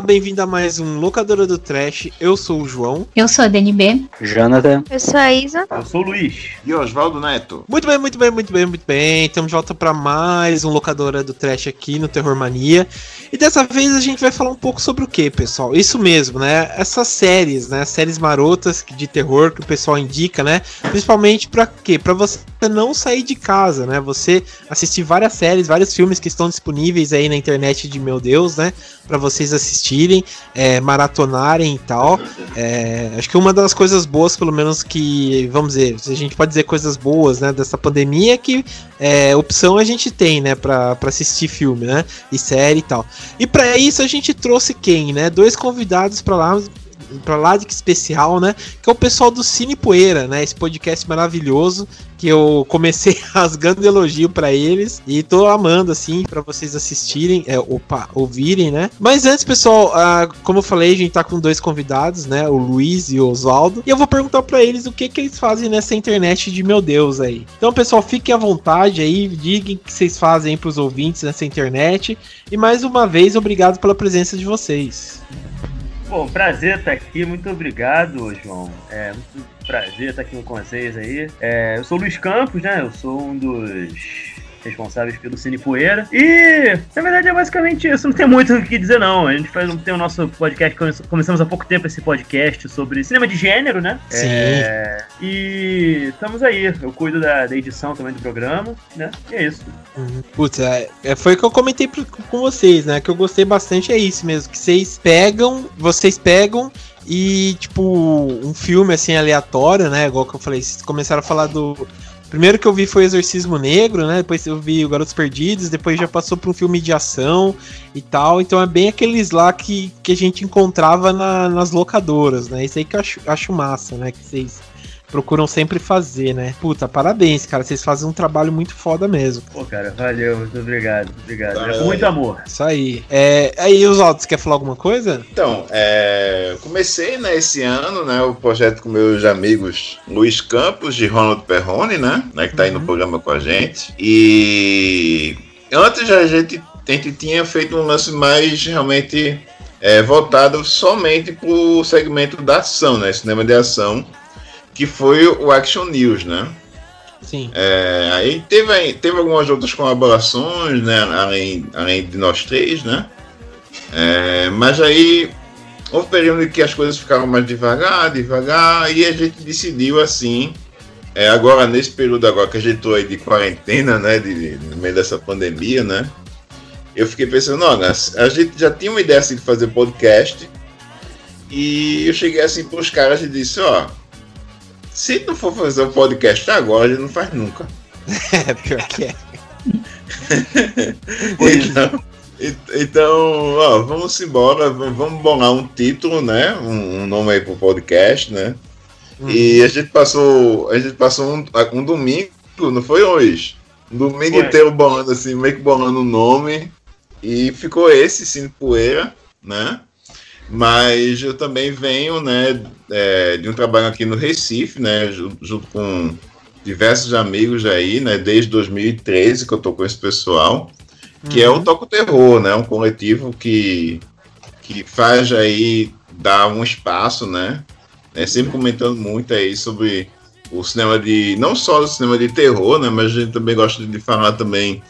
Olá, bem-vindo a mais um Locadora do Trash. Eu sou o João. Eu sou a DNB. Jonathan. Eu sou a Isa. Eu sou o Luiz. E Oswaldo Neto. Muito bem, muito bem, muito bem, muito bem. Estamos de volta para mais um Locadora do Trash aqui no Terror Mania. E dessa vez a gente vai falar um pouco sobre o que, pessoal? Isso mesmo, né? Essas séries, né? Séries marotas de terror que o pessoal indica, né? Principalmente para quê? Para você não sair de casa, né? Você assistir várias séries, vários filmes que estão disponíveis aí na internet de meu Deus, né? Para vocês assistirem, é, maratonarem e tal. É, acho que uma das coisas boas, pelo menos que, vamos dizer, a gente pode dizer coisas boas, né, dessa pandemia, é que é, opção a gente tem, né, para assistir filme, né, e série e tal. E para isso a gente trouxe quem, né? Dois convidados para lá para lá de que especial, né? Que é o pessoal do Cine Poeira, né? Esse podcast maravilhoso que eu comecei rasgando elogio para eles e tô amando assim para vocês assistirem, é, opa, ouvirem, né? Mas antes, pessoal, ah, como eu falei, a gente tá com dois convidados, né? O Luiz e o Oswaldo, e eu vou perguntar para eles o que que eles fazem nessa internet de meu Deus aí. Então, pessoal, fiquem à vontade aí, digam o que vocês fazem para os ouvintes nessa internet e mais uma vez obrigado pela presença de vocês. Bom, prazer estar aqui, muito obrigado, João. É muito prazer estar aqui com vocês aí. É, eu sou o Luiz Campos, né? Eu sou um dos responsáveis pelo Cine Poeira. E, na verdade, é basicamente isso. Não tem muito o que dizer, não. A gente faz, tem o nosso podcast, começamos há pouco tempo esse podcast sobre cinema de gênero, né? Sim. É, e estamos aí. Eu cuido da, da, edição também do programa, né? E é isso. Uhum. Putz, é, é, foi o que eu comentei pro, com vocês, né? Que eu gostei bastante, é isso mesmo. Que vocês pegam, vocês pegam e, tipo, um filme assim aleatório, né? Igual que eu falei, vocês começaram a falar do Primeiro que eu vi foi Exorcismo Negro, né? Depois eu vi o Garotos Perdidos, depois já passou para um filme de ação e tal. Então é bem aqueles lá que, que a gente encontrava na, nas locadoras, né? Isso aí que eu acho, acho massa, né? Que vocês procuram sempre fazer, né? Puta, parabéns, cara. Vocês fazem um trabalho muito foda mesmo. Pô, cara, valeu, muito obrigado. Obrigado. Tá, é com muito amor. Isso aí. É, aí, os outros, quer falar alguma coisa? Então, é, comecei, né, esse ano, né, o projeto com meus amigos Luiz Campos, de Ronald Perrone, né, né que tá aí no uhum. programa com a gente. E antes a gente, a gente tinha feito um lance mais realmente é, voltado somente para o segmento da ação, né? Cinema de ação que foi o Action News, né? Sim. É, aí teve, teve algumas outras colaborações, né? Além, além de nós três, né? É, mas aí houve um período em que as coisas ficaram mais devagar, devagar, e a gente decidiu assim. É, agora, nesse período agora que a gente estou aí de quarentena, né? De, de, no meio dessa pandemia, né? Eu fiquei pensando, olha, a gente já tinha uma ideia assim, de fazer podcast. E eu cheguei assim para os caras e disse, ó, se não for fazer um podcast agora, a gente não faz nunca. é, pior que é. então, então ó, vamos embora, vamos bolar um título, né? Um, um nome aí pro podcast, né? Uhum. E a gente passou. A gente passou um, um domingo, não foi hoje? Um domingo foi. inteiro bolando assim, meio que bolando o nome. E ficou esse, Cine Poeira, né? Mas eu também venho né, é, de um trabalho aqui no Recife, né, junto com diversos amigos aí, né, desde 2013 que eu tô com esse pessoal, que uhum. é o uhum. Toco Terror, né, um coletivo que, que faz aí, dá um espaço, né, né, sempre comentando muito aí sobre o cinema de, não só o cinema de terror, né, mas a gente também gosta de falar também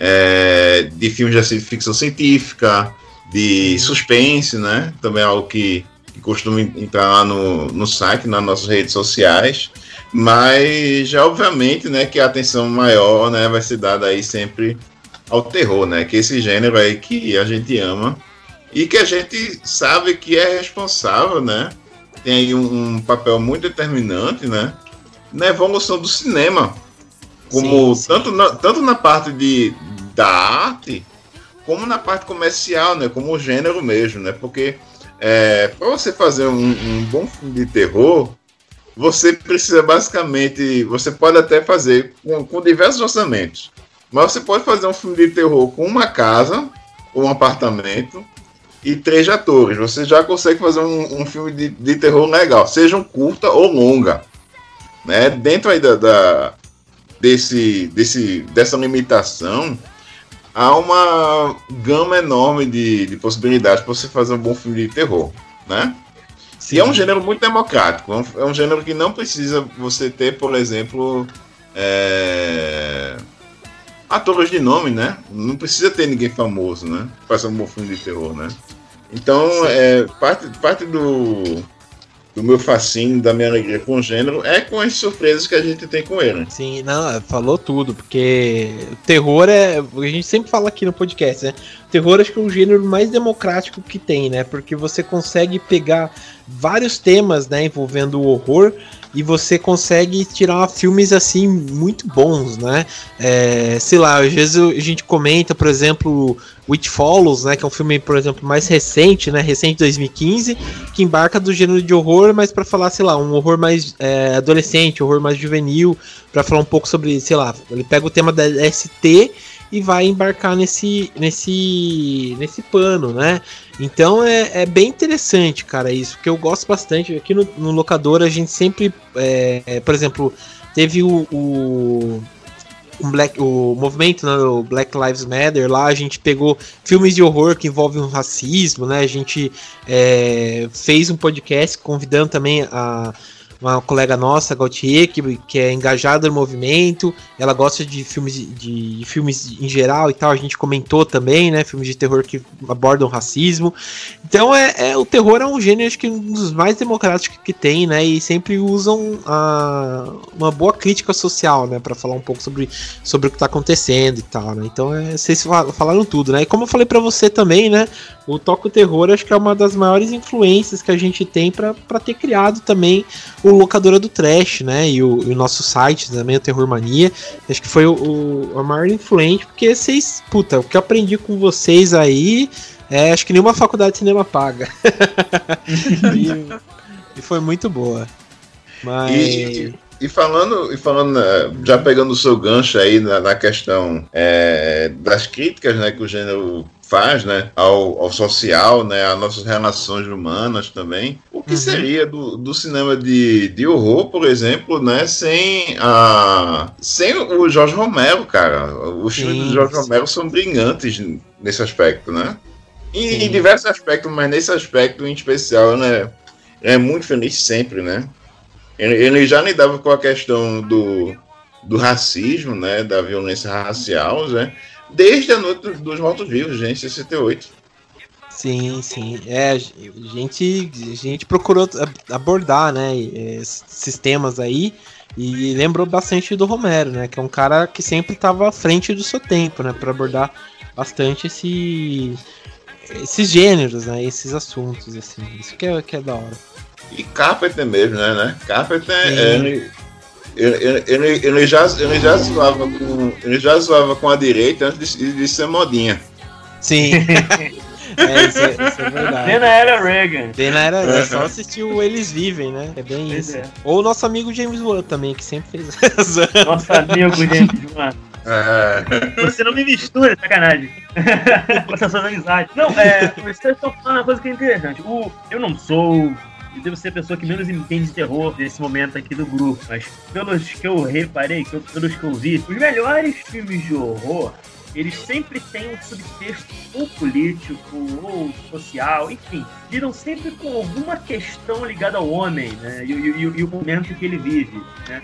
é, de filmes de ficção científica, de suspense, né? Também é algo que, que costuma entrar lá no, no site, nas nossas redes sociais. Mas, já obviamente, né, que a atenção maior né, vai ser dada aí sempre ao terror, né? Que esse gênero aí que a gente ama e que a gente sabe que é responsável, né? Tem aí um, um papel muito determinante, né? Na evolução do cinema. Como sim, sim. Tanto, na, tanto na parte de, da arte, como na parte comercial, né? Como o gênero mesmo, né? Porque é, para você fazer um, um, bom filme de terror, você precisa basicamente, você pode até fazer com, com, diversos orçamentos, mas você pode fazer um filme de terror com uma casa, um apartamento e três atores. Você já consegue fazer um, um filme de, de, terror legal, seja um curta ou longa, né? Dentro aí da, da desse, desse, dessa limitação, há uma gama enorme de, de possibilidades para você fazer um bom filme de terror, né? Sim. E é um gênero muito democrático. É um gênero que não precisa você ter, por exemplo, é... atores de nome, né? Não precisa ter ninguém famoso, né? Para fazer um bom filme de terror, né? Então, é, parte, parte do, do meu fascínio, da minha alegria com o gênero, é com as surpresas que a gente tem com ele. Sim, não, falou tudo, porque o terror é. A gente sempre fala aqui no podcast, né? O terror acho que é o gênero mais democrático que tem, né? Porque você consegue pegar vários temas, né, envolvendo o horror e você consegue tirar filmes assim muito bons, né? É, sei lá, às vezes a gente comenta, por exemplo, Witch Follows, né, que é um filme, por exemplo, mais recente, né, recente 2015, que embarca do gênero de horror, mas para falar, sei lá, um horror mais é, adolescente, horror mais juvenil, para falar um pouco sobre, sei lá, ele pega o tema da ST e vai embarcar nesse nesse nesse pano, né? Então é, é bem interessante, cara, isso, porque eu gosto bastante. Aqui no, no locador a gente sempre, é, por exemplo, teve o, o Black, o movimento, né, o Black Lives Matter, lá a gente pegou filmes de horror que envolvem o racismo, né? A gente é, fez um podcast convidando também a uma colega nossa, Gautier, que, que é engajada no movimento, ela gosta de filmes de, de, filmes em geral e tal, a gente comentou também, né, filmes de terror que abordam racismo. Então é, é o terror é um gênero acho que um dos mais democráticos que tem, né, e sempre usam a, uma boa crítica social, né, para falar um pouco sobre, sobre o que tá acontecendo e tal, né? Então é, vocês falaram tudo, né? E como eu falei para você também, né, o Toco Terror acho que é uma das maiores influências que a gente tem para ter criado também o Locadora do Trash, né? E o, e o nosso site também, o Terror Mania. Acho que foi o, o, a maior influente, porque vocês, puta, o que eu aprendi com vocês aí, é, acho que nenhuma faculdade de cinema paga. e, e, foi muito boa. Mas. E, e falando, e falando, né, já pegando o seu gancho aí na, na questão é, das críticas né, que o gênero faz, né, ao, ao social, né, às nossas relações humanas também. O que uhum. seria do, do cinema de, de horror, por exemplo, né, sem a sem o Jorge Romero, cara. Os filmes do Jorge Romero são brilhantes nesse aspecto, né? Em, em, diversos aspectos, mas nesse aspecto em especial, né, é muito feliz sempre, né? Ele, ele já lidava com a questão do, do racismo, né, da violência racial, né? Desde a noite dos mortos-vivos, gente, 68. Sim, sim. É, a gente, a gente procurou abordar, né, esses temas aí e lembrou bastante do Romero, né, que é um cara que sempre estava à frente do seu tempo, né, para abordar bastante esse, esses gêneros, né, esses assuntos, assim. Isso que é, que é da hora. E Carpenter mesmo, né, né? Carpenter, é, ele, ele, ele, já, ele, já zoava com, ele já zoava com a direita antes de, de ser modinha. Sim. é, isso, é, isso é verdade. Bem na era Reagan. Bem na era É só assistir o Eles Vivem, né? É bem isso. É. Ou o nosso amigo James Wan também, que sempre fez Nosso amigo James Wan. É. Você não me mistura, sacanagem. Você suas amizades. Não, é, você está falando uma coisa que é interessante. O, eu não sou eu devo ser a pessoa que menos entende de terror nesse momento aqui do grupo. Mas pelos que eu reparei, pelos que eu vi, os melhores filmes de horror eles sempre têm um subtexto ou político ou social, enfim, viram sempre com alguma questão ligada ao homem, né? E, e, e o momento que ele vive, né?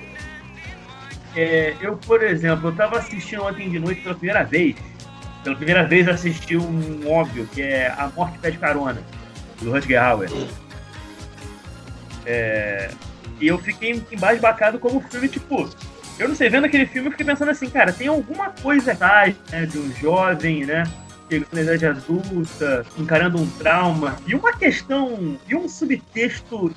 É, eu, por exemplo, eu estava assistindo ontem de noite pela primeira vez. Pela primeira vez assisti um óbvio, que é A Morte Pede Carona, do Rutger Hauer. É, e eu fiquei embasbacado como filme, tipo, eu não sei, vendo aquele filme, eu fiquei pensando assim, cara, tem alguma coisa atrás, né, de um jovem, né, chegando na idade adulta, encarando um trauma, e uma questão, e um subtexto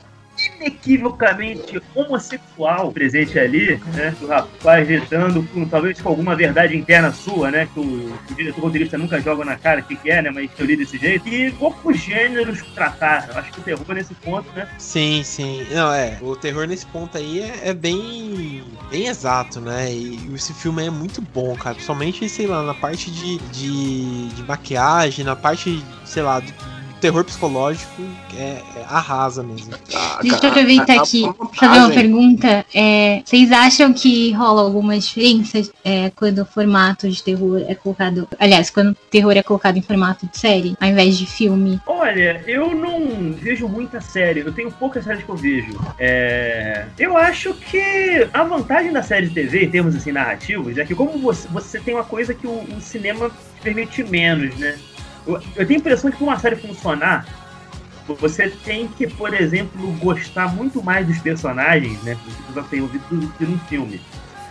inequivocamente homossexual presente ali, né? O rapaz lidando com, talvez com alguma verdade interna sua, né? Que o, o diretor roteirista nunca joga na cara o que, que, é, né? Mas eu li desse jeito. E poucos gêneros tratar. Acho que o terror nesse ponto, né? Sim, sim. Não, é. O terror nesse ponto aí é, é bem, bem exato, né? E esse filme é muito bom, cara. Principalmente, sei lá, na parte de, de, de maquiagem, na parte, sei lá, do, terror psicológico é, é arrasa mesmo. Ah, Deixa eu aproveitar aqui fazer uma pergunta. É, vocês acham que rola alguma diferença é, quando o formato de terror é colocado. Aliás, quando o terror é colocado em formato de série, ao invés de filme? Olha, eu não vejo muita série. Eu tenho poucas séries que eu vejo. É, eu acho que a vantagem da série de TV, em termos assim, narrativos, é que como você, você tem uma coisa que o, o cinema permite menos, né? Eu, tenho a impressão que para uma série funcionar, você tem que, por exemplo, gostar muito mais dos personagens, né? Que você tem ouvido do que num filme.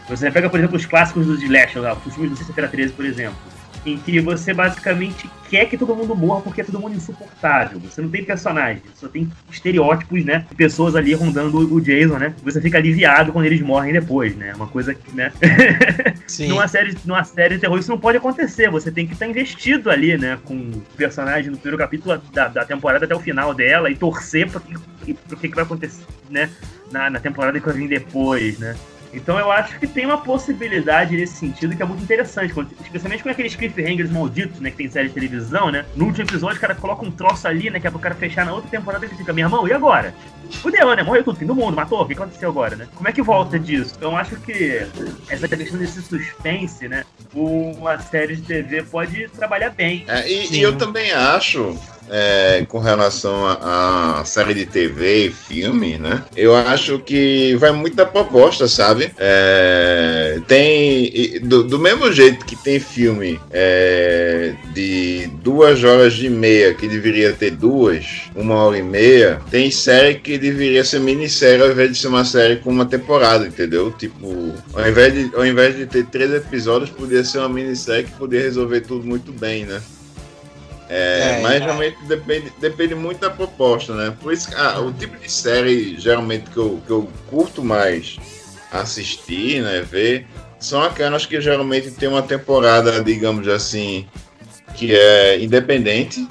Você pega, por exemplo, os clássicos do Slash, os filmes do Sexta-feira 13, por exemplo em que você basicamente quer que todo mundo morra porque é todo mundo insuportável. Você não tem personagem, só tem estereótipos, né? De pessoas ali rondando o Jason, né? Você fica aliviado quando eles morrem depois, né? Uma coisa que, né? Sim. numa, série, numa série de terror isso não pode acontecer. Você tem que estar investido ali, né? Com o personagem no primeiro capítulo da, da temporada até o final dela e torcer para que, que, que vai acontecer, né? Na, na temporada que vai vir depois, né? Então eu acho que tem uma possibilidade nesse sentido que é muito interessante, especialmente com aqueles cliffhangers malditos, né, que tem série de televisão, né? No último episódio o cara coloca um troço ali, né, que é pro cara fechar na outra temporada e fica, meu irmão, e agora? Fudeu, né? Morreu tudo, fim do mundo, matou, o que aconteceu agora, né? Como é que volta disso? Então eu acho que essa questão desse suspense, né, uma série de TV pode trabalhar bem. É, e, e eu também acho é, com relação à série de TV e filme, né? Eu acho que vai muito da proposta, sabe? É, tem. Do, do, mesmo jeito que tem filme é, de duas horas e meia, que deveria ter duas, uma hora e meia, tem série que deveria ser minissérie ao invés de ser uma série com uma temporada, entendeu? Tipo, ao invés de, ao invés de ter três episódios, poderia ser uma minissérie que poderia resolver tudo muito bem, né? É, é, mas realmente depende, depende muito da proposta, né? Por isso ah, o tipo de série geralmente que eu, que eu curto mais assistir, né? Ver, são aquelas que geralmente tem uma temporada, digamos assim, que é independente,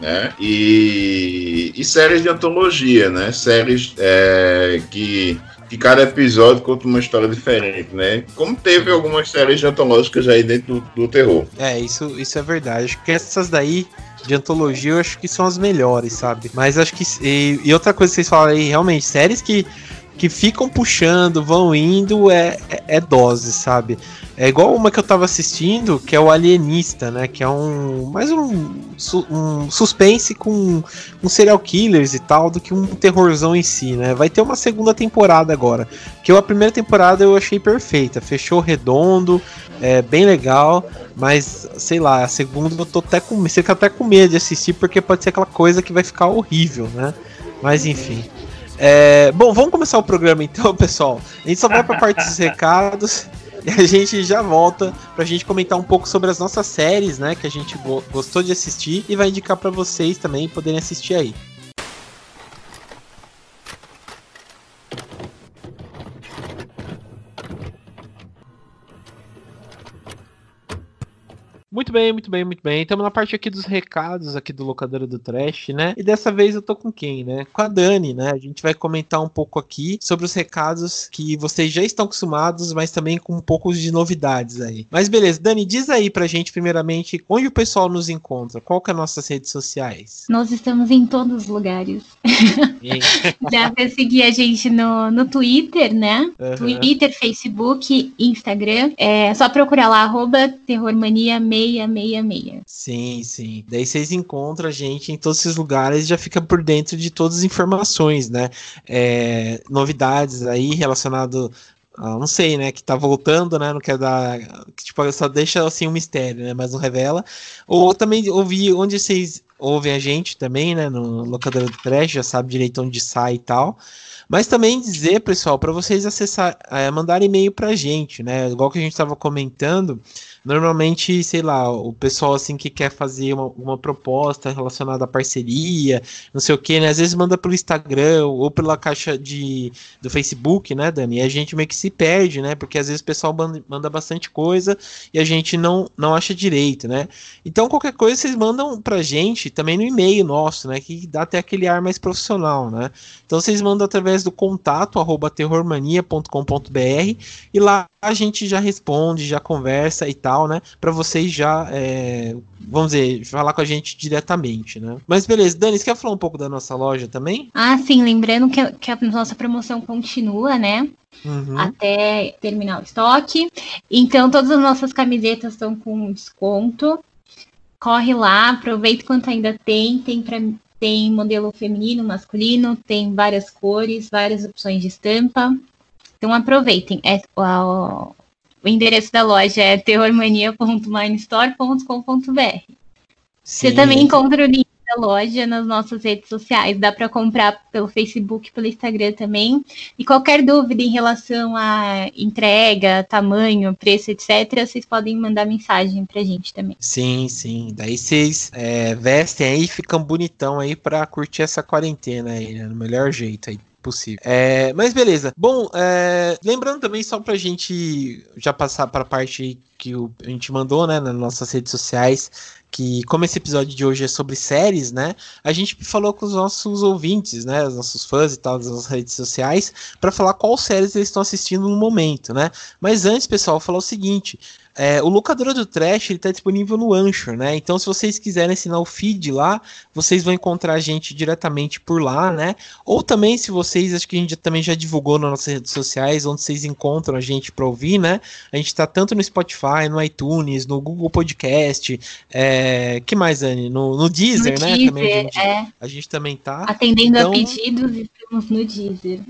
né? E, e séries de antologia, né? Séries é, que que cada episódio conta uma história diferente, né? Como teve algumas séries antológicas aí dentro do, do terror. É, isso, isso é verdade. Acho que essas daí de antologia eu acho que são as melhores, sabe? Mas acho que. E, e outra coisa que vocês falaram aí, realmente, séries que que ficam puxando, vão indo, é, é, é, dose, sabe? É igual uma que eu tava assistindo, que é o Alienista, né? Que é um. mais um, um suspense com, com serial killers e tal, do que um terrorzão em si, né? Vai ter uma segunda temporada agora. Que a primeira temporada eu achei perfeita, fechou redondo, é bem legal, mas sei lá, a segunda eu tô até com. Você fica até com medo de assistir, porque pode ser aquela coisa que vai ficar horrível, né? Mas enfim. É, bom, vamos começar o programa então, pessoal. A gente só vai para a parte dos recados e a gente já volta para a gente comentar um pouco sobre as nossas séries, né, que a gente gostou de assistir e vai indicar para vocês também poderem assistir aí. Muito bem, muito bem, muito bem. Estamos na parte aqui dos recados aqui do Locadora do Trash, né? E dessa vez eu tô com quem, né? Com a Dani, né? A gente vai comentar um pouco aqui sobre os recados que vocês já estão acostumados, mas também com um pouco de novidades aí. Mas beleza, Dani, diz aí pra gente primeiramente onde o pessoal nos encontra, qual que é as nossas redes sociais? Nós estamos em todos os lugares. Dá pra seguir a gente no, no Twitter, né? Uhum. Twitter, Facebook, Instagram. É só procurar lá, arroba terrormania 666. Sim, sim. Daí vocês encontram a gente em todos esses lugares e já fica por dentro de todas as informações, né? É, novidades aí relacionado ah, não sei, né, que tá voltando, né, não quer dar, que, tipo, só deixa assim um mistério, né, mas não revela. Ou também ouvir onde vocês ouvem a gente também, né, no locador do trash, já sabe direito onde sai e tal. Mas também dizer, pessoal, para vocês acessar, é, mandar e-mail pra gente, né, igual que a gente estava comentando, Normalmente, sei lá, o pessoal assim que quer fazer uma, uma proposta relacionada à parceria, não sei o que, né? Às vezes manda pelo Instagram ou pela caixa de, do Facebook, né, Dani? E a gente meio que se perde, né? Porque às vezes o pessoal manda bastante coisa e a gente não, não acha direito, né? Então, qualquer coisa vocês mandam pra gente também no e-mail nosso, né? Que dá até aquele ar mais profissional, né? Então vocês mandam através do contato arroba terrormania.com.br e lá a gente já responde, já conversa e tal, né? Para vocês já, é, vamos dizer, falar com a gente diretamente, né? Mas beleza, Dani, você quer falar um pouco da nossa loja também? Ah, sim, lembrando que, que a nossa promoção continua, né? Uhum. Até terminar o estoque. Então, todas as nossas camisetas estão com desconto. Corre lá, aproveita quanto ainda tem. Tem, pra, tem modelo feminino, masculino, tem várias cores, várias opções de estampa. Então aproveitem. É, o, o endereço da loja é terrormania.minestore.com.br. Você também encontra o link loja nas nossas redes sociais. Dá para comprar pelo Facebook, pelo Instagram também. E qualquer dúvida em relação a entrega, tamanho, preço, etc., vocês podem mandar mensagem pra gente também. Sim, sim. Daí vocês é, vestem aí e ficam bonitão aí para curtir essa quarentena aí, né? No melhor jeito aí possível. É, mas beleza. Bom, é, lembrando também, só pra gente já passar pra parte que o, a gente mandou, né, nas nossas redes sociais, que como esse episódio de hoje é sobre séries, né, a gente falou com os nossos ouvintes, né, os nossos fãs e tal, das nossas redes sociais, para falar qual séries eles estão assistindo no momento, né. Mas antes, pessoal, falar o seguinte, é, o locador do Trash está disponível no Anchor, né? Então, se vocês quiserem assinar o feed lá, vocês vão encontrar a gente diretamente por lá, né? Ou também, se vocês, acho que a gente também já divulgou nas nossas redes sociais, onde vocês encontram a gente para ouvir, né? A gente está tanto no Spotify, no iTunes, no Google Podcast, é, que mais, Anne? No, no Deezer, no né? Deezer, também a gente, é. a gente também tá. Atendendo então... a pedidos, estamos no Deezer.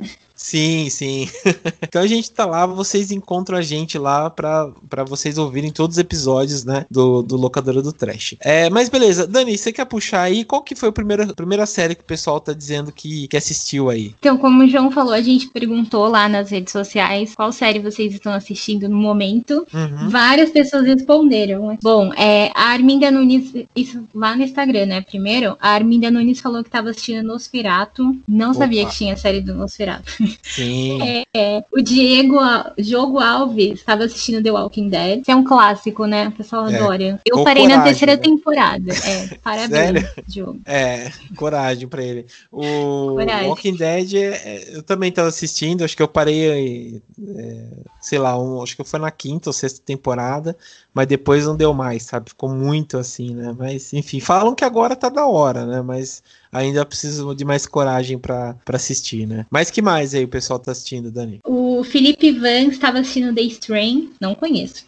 Sim, sim. então a gente tá lá, vocês encontram a gente lá para vocês ouvirem todos os episódios, né, do, do Locadora do Trash. É, mas beleza, Dani, você quer puxar aí? Qual que foi a primeira, a primeira série que o pessoal tá dizendo que, que assistiu aí? Então, como o João falou, a gente perguntou lá nas redes sociais qual série vocês estão assistindo no momento. Uhum. Várias pessoas responderam. Bom, é, a Arminda Nunes, isso lá no Instagram, né, primeiro, a Arminda Nunes falou que tava assistindo Nosferato. Não Opa. sabia que tinha série do Nosferato. Sim. É, é. O Diego, Jogo Alves, estava assistindo The Walking Dead. Isso é um clássico, né? O pessoal é. adora. Eu parei coragem, na terceira né? temporada. É, parabéns, Sério? Diogo. É, coragem pra ele. O coragem. Walking Dead, é, eu também estava assistindo, acho que eu parei, é, sei lá, um, acho que foi na quinta ou sexta temporada, mas depois não deu mais, sabe? Ficou muito assim, né? Mas, enfim, falam que agora tá da hora, né? Mas ainda preciso de mais coragem para assistir, né? Mas que mais aí o pessoal tá assistindo, Dani? O Felipe Van estava assistindo The Strain, não conheço.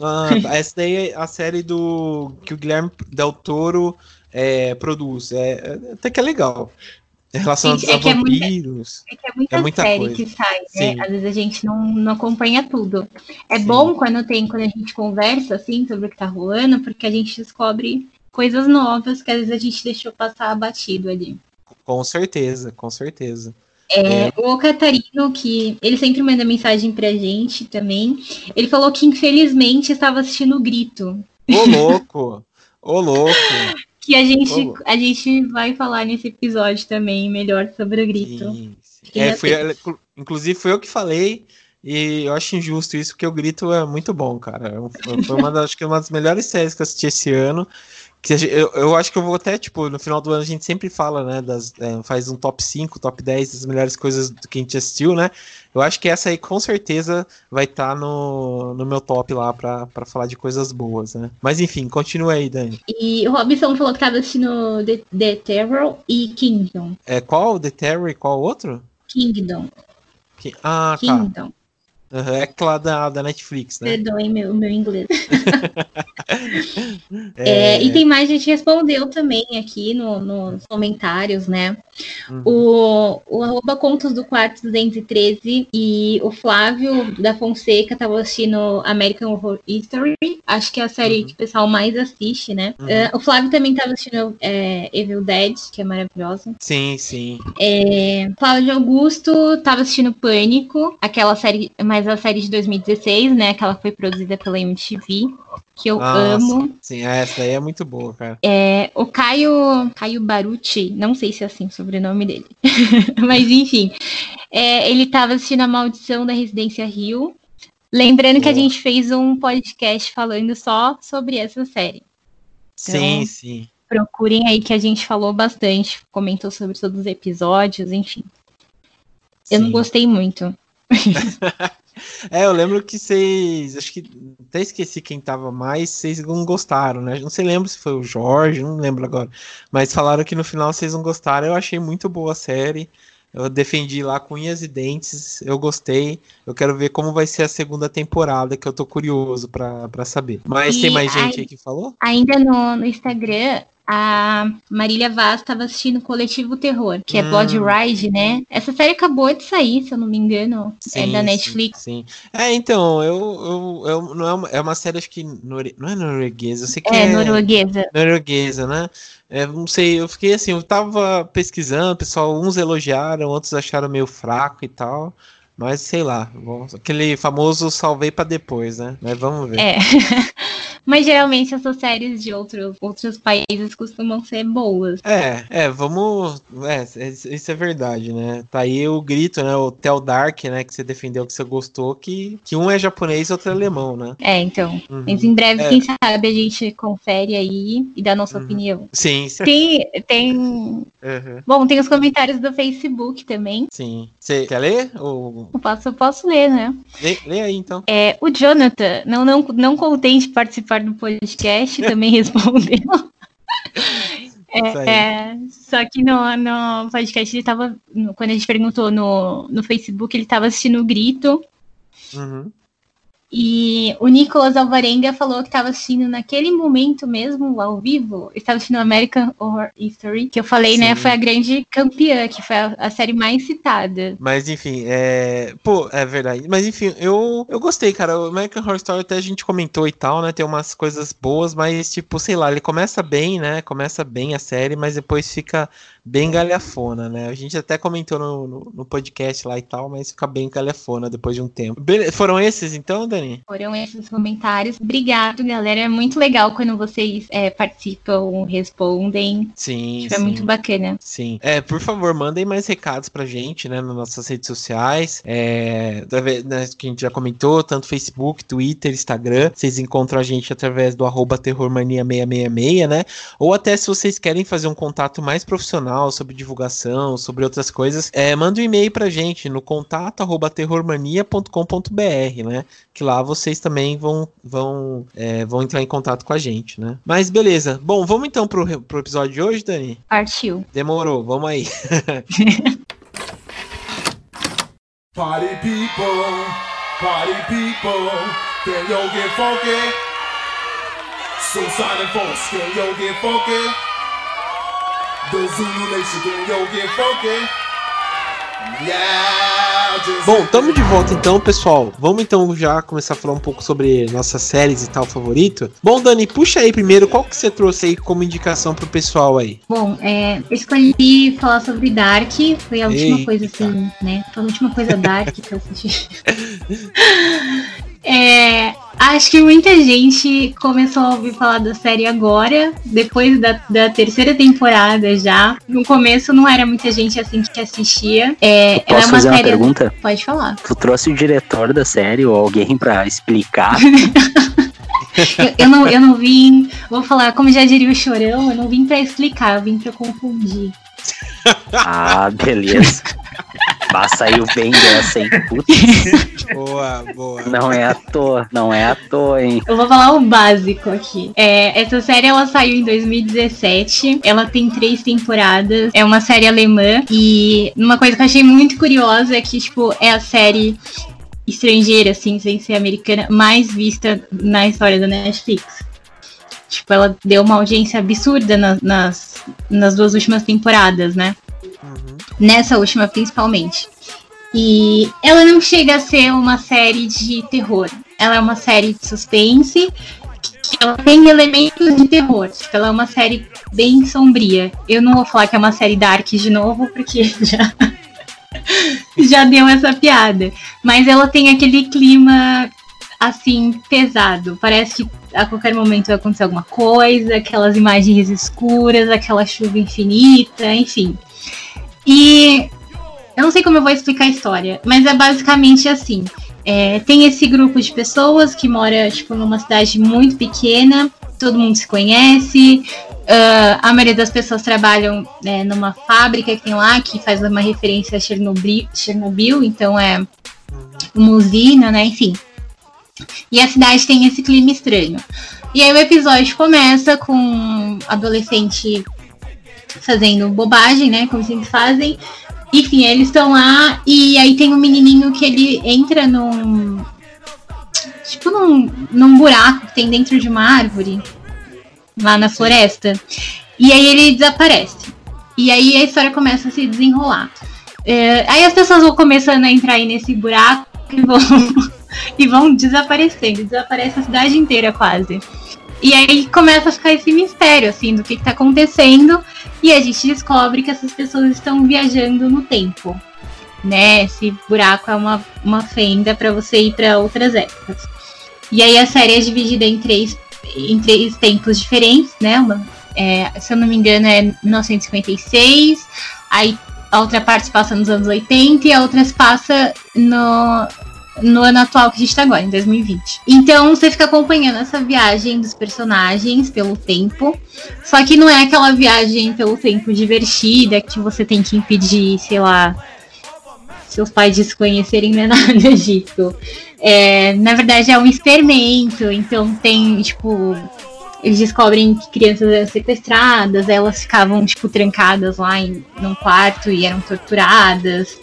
Ah, essa daí é a série do que o Guilherme Del Toro é, produz. É, é até que é legal. Relacionado é a vampiros. É, que é muita, é muita série coisa. que sai, né? Às vezes a gente não, não acompanha tudo. É Sim. bom quando tem, quando a gente conversa assim sobre o que tá rolando, porque a gente descobre coisas novas que às vezes a gente deixou passar batido ali. Com certeza, com certeza. É, é. O Catarino, que ele sempre manda mensagem pra gente também, ele falou que infelizmente estava assistindo o Grito. Ô louco! Ô louco! que a gente, a gente vai falar nesse episódio também melhor sobre o Grito. Sim, sim. É, foi, inclusive foi eu que falei, e eu acho injusto isso, porque o Grito é muito bom, cara. É foi uma das, acho que uma das melhores séries que eu assisti esse ano que eu, eu acho que eu vou até, tipo, no final do ano a gente sempre fala, né, das, é, faz um top 5, top 10 das melhores coisas que a gente assistiu, né, eu acho que essa aí com certeza vai estar tá no, no meu top lá pra, pra falar de coisas boas, né. Mas enfim, continua aí, Dani. E o Robson falou que tava assistindo The, The Terror e Kingdom. É, qual? The Terror e qual outro? Kingdom. Que, ah, tá. Kingdom. tá. Uhum, é aquela da, da Netflix, né? Perdoem meu, meu inglês. é... É, e tem mais gente respondeu também aqui no, nos comentários, né? Uhum. O, o arroba Contos do Quarto 213 e o Flávio da Fonseca tava assistindo American Horror History. Acho que é a série uhum. que o pessoal mais assiste, né? Uh, o Flávio também tava assistindo é, Evil Dead, que é maravilhosa. Sim, sim. É, Flávio Augusto tava assistindo Pânico, aquela série mais a série de 2016, né? Aquela que foi produzida pela MTV, que eu Nossa, amo. Sim, essa aí é muito boa, cara. É, o Caio, Caio Barucci, não sei se é assim o sobrenome dele, mas enfim, é, ele estava assistindo A Maldição da Residência Rio. Lembrando boa. que a gente fez um podcast falando só sobre essa série. Então, sim, sim. Procurem aí que a gente falou bastante, comentou sobre todos os episódios, enfim. Sim. Eu não gostei muito. é, eu lembro que vocês. Acho que até esqueci quem tava mais, vocês não gostaram, né? Não sei, lembro se foi o Jorge, não lembro agora. Mas falaram que no final vocês não gostaram. Eu achei muito boa a série. Eu defendi lá com unhas e dentes, eu gostei. Eu quero ver como vai ser a segunda temporada, que eu tô curioso para saber. Mas e tem mais gente aí que falou? Ainda no, no Instagram, a Marília Vaz estava assistindo Coletivo Terror, que é hum. Blood Ride, né? Essa série acabou de sair, se eu não me engano. É sim, é da Netflix. Sim, sim. É, então, eu, eu, eu não é, uma, é uma série, acho que nore, não é norueguesa, eu sei que é. É norueguesa. Norueguesa, né? É, não sei, eu fiquei assim, eu tava pesquisando, pessoal, uns elogiaram, outros acharam meio fraco e tal. Mas sei lá, aquele famoso salvei para depois, né? Mas vamos ver. É. Mas geralmente essas séries de outros, outros países costumam ser boas. É, é, vamos. É, isso é verdade, né? Tá aí o grito, né? O Tel Dark, né? Que você defendeu que você gostou, que, que um é japonês e outro é alemão, né? É, então. Uhum. Mas em breve, é. quem sabe, a gente confere aí e dá nossa uhum. opinião. Sim, sim. Tem. tem... Uhum. Bom, tem os comentários do Facebook também. Sim. Você quer ler? Ou... Eu posso, eu posso ler, né? Lê, lê aí então. É, o Jonathan, não, não, não contente de participar do podcast também respondeu. É, é, só que no, no podcast ele tava. Quando a gente perguntou no, no Facebook, ele tava assistindo o grito. Uhum. E o Nicolas Alvarenga falou que estava assistindo naquele momento mesmo, ao vivo, estava assistindo American Horror History, que eu falei, né, Sim. né, foi a grande campeã, que foi a, a, série mais citada. Mas enfim, é. Pô, é verdade. Mas enfim, eu, eu gostei, cara. O American Horror Story até a gente comentou e tal, né? Tem umas coisas boas, mas, tipo, sei lá, ele começa bem, né? Começa bem a série, mas depois fica bem galhafona, né? A gente até comentou no, no, no, podcast lá e tal, mas fica bem galhafona depois de um tempo. Be foram esses então, Dani? Foram esses comentários. Obrigado, galera. É muito legal quando vocês é, participam, respondem. Sim. É muito bacana. Sim. É, por favor, mandem mais recados pra gente, né? Nas nossas redes sociais. É, né, que a gente já comentou, tanto Facebook, Twitter, Instagram. Vocês encontram a gente através do arroba terrormania666, né? Ou até se vocês querem fazer um contato mais profissional canal, sobre divulgação, sobre outras coisas, é, manda um e-mail pra gente no contato arroba terrormania.com.br, né? Que lá vocês também vão, vão, é, vão entrar em contato com a gente, né? Mas beleza. Bom, vamos então pro, pro episódio de hoje, Dani? Partiu. Demorou, vamos aí. Party people, party people, can you get funky? Suicide folks, can you get funky? Bom, estamos de volta então, pessoal. Vamos então já começar a falar um pouco sobre nossas séries e tal favorito. Bom, Dani, puxa aí primeiro, qual que você trouxe aí como indicação pro pessoal aí? Bom, é, eu escolhi falar sobre Dark, foi a última Eita. coisa assim, né? Foi a última coisa Dark que eu assisti. É, acho que muita gente começou a ouvir falar da série agora, depois da, da terceira temporada já. No começo não era muita gente assim que assistia. É, posso é uma fazer série... uma pergunta? Pode falar. Tu trouxe o diretor da série ou alguém para explicar? eu, eu, não, eu não vim. Vou falar, como já diria o chorão, eu não vim para explicar, eu vim para confundir. Ah, beleza. Bah, saiu bem dessa, hein? Putz. Boa, boa. Não é à toa, não é à toa, hein? Eu vou falar o básico aqui. É, essa série ela saiu em 2017. Ela tem três temporadas. É uma série alemã. E uma coisa que eu achei muito curiosa é que, tipo, é a série estrangeira, assim, sem ser americana, mais vista na história da Netflix. Tipo, ela deu uma audiência absurda na, nas, nas duas últimas temporadas, né? Uhum. Nessa última, principalmente. E ela não chega a ser uma série de terror. Ela é uma série de suspense. Que ela tem elementos de terror. Tipo, ela é uma série bem sombria. Eu não vou falar que é uma série dark de novo, porque já, já deu essa piada. Mas ela tem aquele clima assim, pesado. Parece que a qualquer momento vai acontecer alguma coisa, aquelas imagens escuras, aquela chuva infinita, enfim. E eu não sei como eu vou explicar a história, mas é basicamente assim. É, tem esse grupo de pessoas que mora tipo, numa cidade muito pequena, todo mundo se conhece, Uh, a maioria das pessoas trabalham né, numa fábrica que tem lá, que faz uma referência a Chernobyl, Chernobyl então é uma usina, né? Enfim. E a cidade tem esse clima estranho. E aí o episódio começa com um adolescente fazendo bobagem, né? Como sempre fazem. Enfim, eles estão lá e aí tem um menininho que ele entra num. Tipo num, num buraco que tem dentro de uma árvore lá na floresta. E aí ele desaparece. E aí a história começa a se desenrolar. É, aí as pessoas vão começando a entrar aí nesse buraco e vão, e vão desaparecendo. Desaparece a cidade inteira quase. E aí começa a ficar esse mistério, assim, do que, está acontecendo. E a gente descobre que essas pessoas estão viajando no tempo. Né? Esse buraco é uma, uma fenda para você ir para outras épocas. E aí a série é dividida em três em três tempos diferentes, né? Uma, é, se eu não me engano, é 1956, aí a outra parte passa nos anos 80 e a outra passa no, no ano atual que a gente está agora, em 2020. Então você fica acompanhando essa viagem dos personagens pelo tempo. Só que não é aquela viagem pelo tempo divertida que você tem que impedir, sei lá, seus pais desconhecerem, não é nada disso. É, na verdade, é um experimento, então tem, tipo, eles descobrem que crianças eram sequestradas, elas ficavam, tipo, trancadas lá em num quarto e eram torturadas.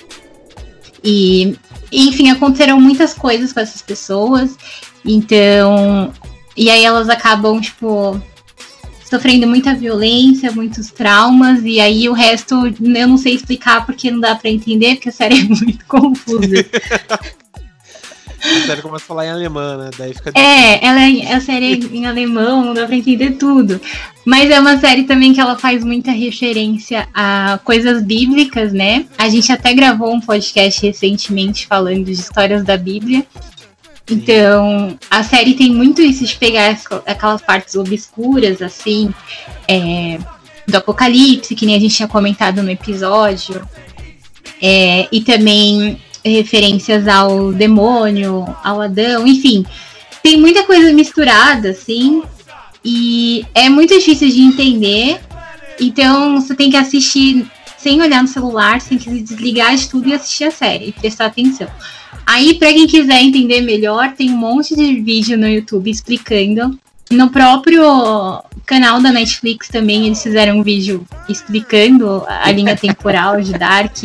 E, enfim, aconteceram muitas coisas com essas pessoas. Então, e aí elas acabam, tipo, sofrendo muita violência, muitos traumas, e aí o resto eu não sei explicar porque não dá para entender, porque a série é muito confusa. A série começa a falar em alemão, né? Daí fica É, ela é, a série é em alemão, não dá pra entender tudo. Mas é uma série também que ela faz muita referência a coisas bíblicas, né? A gente até gravou um podcast recentemente falando de histórias da Bíblia. Então, a série tem muito isso de pegar aquelas partes obscuras, assim, é, do apocalipse, que nem a gente tinha comentado no episódio, é, e também referências ao demônio, ao Adão, enfim. Tem muita coisa misturada, assim, e é muito difícil de entender. Então, você tem que assistir sem olhar no celular, sem que desligar de tudo e assistir a série e prestar atenção. Aí, para quem quiser entender melhor, tem um monte de vídeo no YouTube explicando. No próprio canal da Netflix também eles fizeram um vídeo explicando a linha temporal de Dark.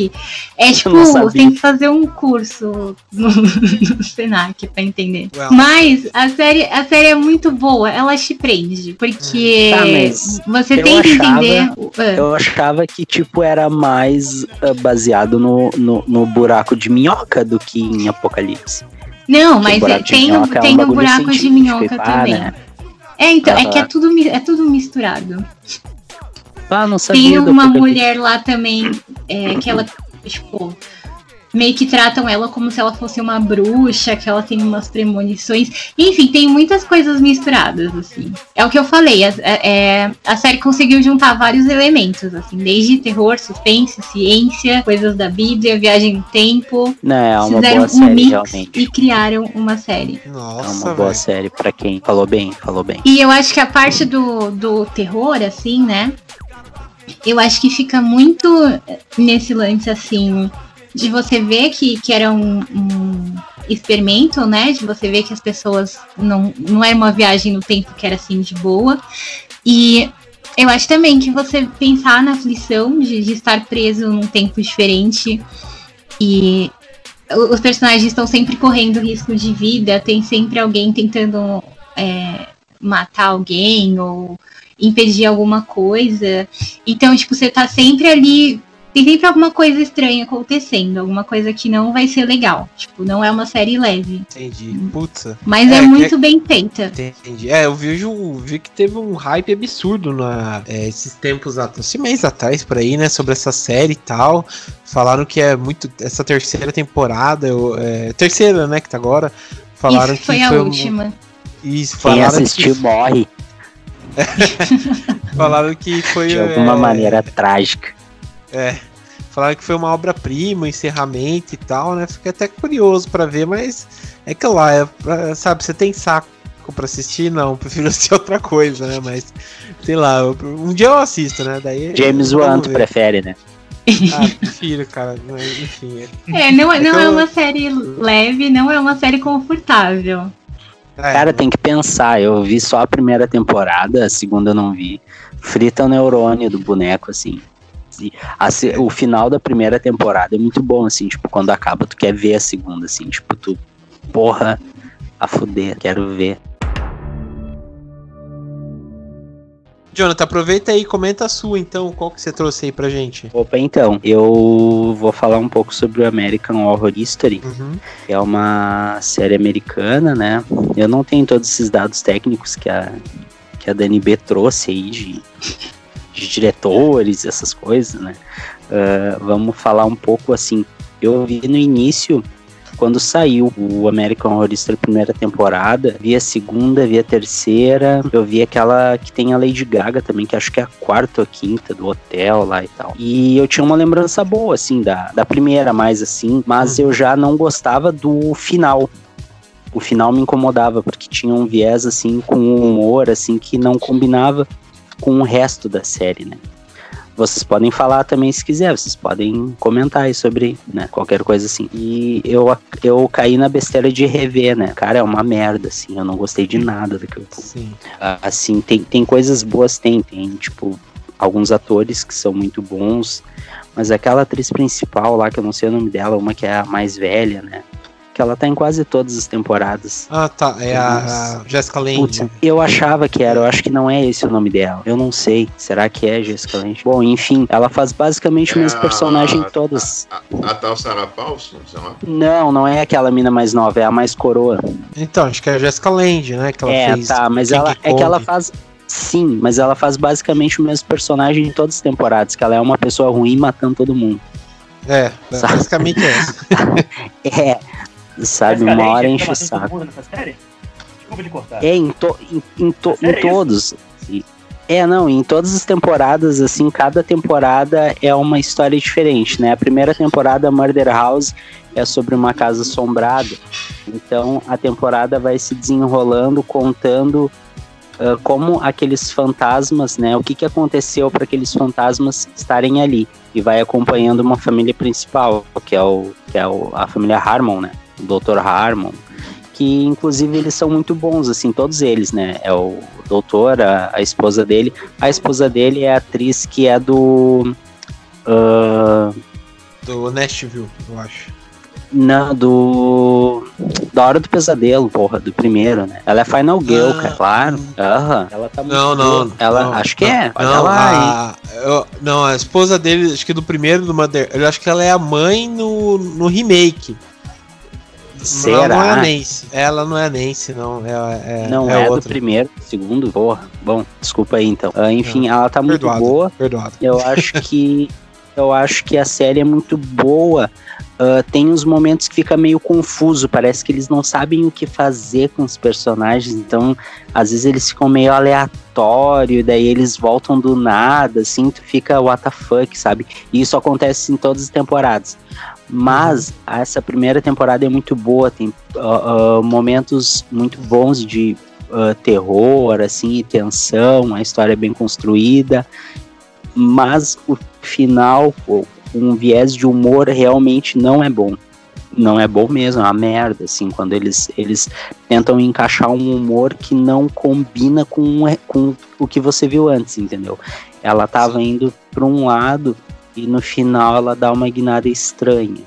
É tipo, tem que fazer um curso no, no Senac pra entender. Well. Mas a série, a série é muito boa, ela te prende. Porque tá, você tem que achava, entender. Eu achava que, tipo, era mais uh, baseado no, no, no buraco de minhoca do que em Apocalipse. Não, mas é, tem, tem é um no buraco de minhoca também. Né? É, então, é que é tudo, é tudo misturado. Ah, não sabia. Tem uma mulher lá também, é, que ela, tipo, meio que tratam ela como se ela fosse uma bruxa, que ela tem umas premonições. Enfim, tem muitas coisas misturadas, assim. É o que eu falei, a, é, a série conseguiu juntar vários elementos, assim, desde terror, suspense, ciência, coisas da Bíblia, viagem no tempo. Não, é uma boa um série, realmente. E criaram uma série. Nossa, é uma boa véio. série, pra quem falou bem, falou bem. E eu acho que a parte do, do terror, assim, né? Eu acho que fica muito nesse lance, assim, de você ver que, que era um, um, experimento, né? De você ver que as pessoas não, não era uma viagem no tempo que era assim de boa. E eu acho também que você pensar na aflição de, de estar preso num tempo diferente e os personagens estão sempre correndo risco de vida, tem sempre alguém tentando é, matar alguém ou impedir alguma coisa. Então, tipo, você tá sempre ali tem sempre alguma coisa estranha acontecendo, alguma coisa que não vai ser legal. Tipo, não é uma série leve. Entendi. Putz. Mas é, é muito é... bem feita. Entendi. É, eu vejo, vi que teve um hype absurdo na, é, esses tempos atrás, esse mês atrás por aí, né, sobre essa série e tal. Falaram que é muito. Essa terceira temporada, é, terceira, né, que tá agora. Falaram Isso que foi a foi última. Um, isso, Quem assistiu que... morre. falaram que foi. De alguma é... maneira trágica. É. Falaram que foi uma obra-prima, encerramento e tal, né? Fiquei até curioso para ver, mas é que lá, é pra, sabe, você tem saco pra assistir, não. Prefiro assistir outra coisa, né? Mas, sei lá, um dia eu assisto, né? Daí. James Wan, tu prefere, né? Ah, prefiro, cara. Mas, enfim. É, não, é, não é uma série leve, não é uma série confortável. É. Cara, tem que pensar. Eu vi só a primeira temporada, a segunda eu não vi. Frita o neurônio do boneco, assim. A, o final da primeira temporada é muito bom, assim, tipo, quando acaba, tu quer ver a segunda, assim, tipo, tu, porra, a fuder, quero ver. Jonathan, aproveita aí e comenta a sua, então, qual que você trouxe aí pra gente? Opa, então, eu vou falar um pouco sobre o American Horror History, uhum. que é uma série americana, né? Eu não tenho todos esses dados técnicos que a, que a Dani B trouxe aí de, de diretores, essas coisas, né? Uh, vamos falar um pouco assim. Eu vi no início quando saiu o American Horror Story primeira temporada, vi a segunda, vi a terceira, eu vi aquela que tem a Lady Gaga também, que acho que é a quarta ou quinta do hotel lá e tal. E eu tinha uma lembrança boa, assim, da, da primeira, mais assim, mas eu já não gostava do final o final me incomodava porque tinha um viés assim com um humor assim que não combinava com o resto da série, né? Vocês podem falar também se quiser, vocês podem comentar aí sobre, né, qualquer coisa assim. E eu, eu caí na besteira de rever, né? Cara, é uma merda, assim, eu não gostei de nada daquilo. Sim. Assim, tem, tem coisas boas, tem, tem, tipo, alguns atores que são muito bons, mas aquela atriz principal lá, que eu não sei o nome dela, uma que é a mais velha, né? Que ela tá em quase todas as temporadas. Ah, tá. É a, a Jessica Lange. Putz, eu achava que era, eu acho que não é esse o nome dela. Eu não sei. Será que é Jessica Lange? Bom, enfim, ela faz basicamente é o mesmo personagem em todas. A, a, a, tal Sarah Paulson? Não, não é aquela mina mais nova, é a mais coroa. Então, acho que é a Jessica Lange, né? Que ela é, fez tá, mas ela, é que ela faz. Sim, mas ela faz basicamente o mesmo personagem em todas as temporadas, que ela é uma pessoa ruim matando todo mundo. É, basicamente é. é, Sabe, uma hora enche o saco. Desculpa de cortar. É, em, to, em, em, to, em todos. É, não, em todas as temporadas, assim, cada temporada é uma história diferente, né? A primeira temporada, Murder House, é sobre uma casa assombrada. Então, a temporada vai se desenrolando, contando uh, como aqueles fantasmas, né? O que, que aconteceu para aqueles fantasmas estarem ali. E vai acompanhando uma família principal, que é, o, que é o, a família Harmon, né? Dr. Harmon, que inclusive eles são muito bons, assim, todos eles, né? É o doutor, a, a esposa dele. A esposa dele é a atriz que é do. Uh, do Nashville, eu acho. Não, do. Da Hora do Pesadelo, porra, do primeiro, né? Ela é Final Girl, ah, claro. Aham. Ela tá muito Não, não. Ela, não, acho que não, é. Olha não, lá. A, eu, não, a esposa dele, acho que do primeiro, do Mother. Eu acho que ela é a mãe no, no remake. Será? Ela não é Nancy. Ela não é Nancy, não. É, é, não é, é do primeiro, segundo, porra. Bom, desculpa aí então. Uh, enfim, ela tá muito perdoado, boa. Perdoado. Eu acho que. eu acho que a série é muito boa. Uh, tem uns momentos que fica meio confuso, parece que eles não sabem o que fazer com os personagens, então às vezes eles ficam meio aleatório, daí eles voltam do nada, assim, tu fica what the fuck, sabe? E isso acontece em todas as temporadas. Mas essa primeira temporada é muito boa, tem uh, uh, momentos muito bons de terror, assim, tensão, a história é bem construída, mas o final, um viés de humor realmente não é bom. Não é bom mesmo, é uma merda, assim, quando eles, eles tentam encaixar um humor que não combina com, com o que você viu antes, entendeu? Ela tava indo para um lado e no final ela dá uma guinada estranha.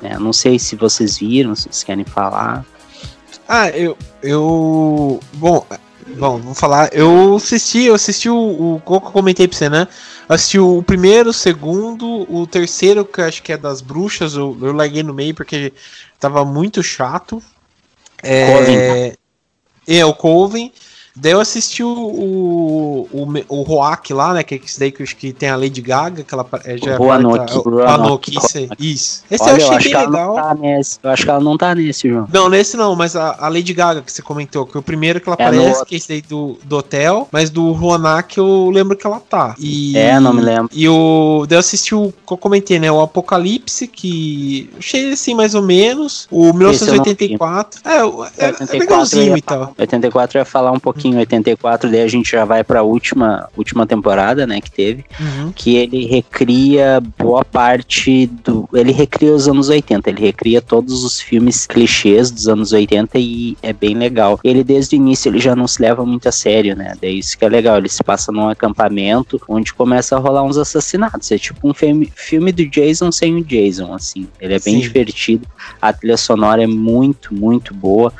Né? Não sei se vocês viram, se vocês querem falar. Ah, eu. eu bom, bom, vou falar. Eu assisti, eu assisti o, o que eu comentei pra você, né? Assisti o primeiro, o segundo, o terceiro, que eu acho que é das bruxas, eu, eu larguei no meio porque tava muito chato. É, é o Coven. Daí eu assisti o, o, o, o Roak lá, né? Que é esse daí que, que tem a Lady Gaga, que ela é, já é Roanoke, Roanoke, isso, isso. Esse Olha, eu achei eu bem legal. Tá nesse, eu acho que ela não tá nesse, João. Não, nesse não, mas a, a Lady Gaga que você comentou, que o primeiro que ela É, aparece, que é esse daí do, do hotel, mas do Roanoke eu lembro que ela tá. E, É, não me lembro. E o. Daí eu assisti o que eu comentei, né? O Apocalipse, que achei assim mais ou menos. O 1984. É, é, é 84 legalzinho e tal. 84 eu ia falar um pouquinho, 84, daí a gente já vai pra última, última temporada, né, que teve, Uhum. que ele recria boa parte do... Ele recria os anos 80, ele recria todos os filmes clichês dos anos 80 e é bem legal. Ele, desde o início, ele já não se leva muito a sério, né, daí isso que é legal, ele se passa num acampamento onde começa a rolar uns assassinatos, é tipo um filme, filme do Jason sem o Jason, assim, ele é bem Sim. divertido, a trilha sonora é muito, muito boa,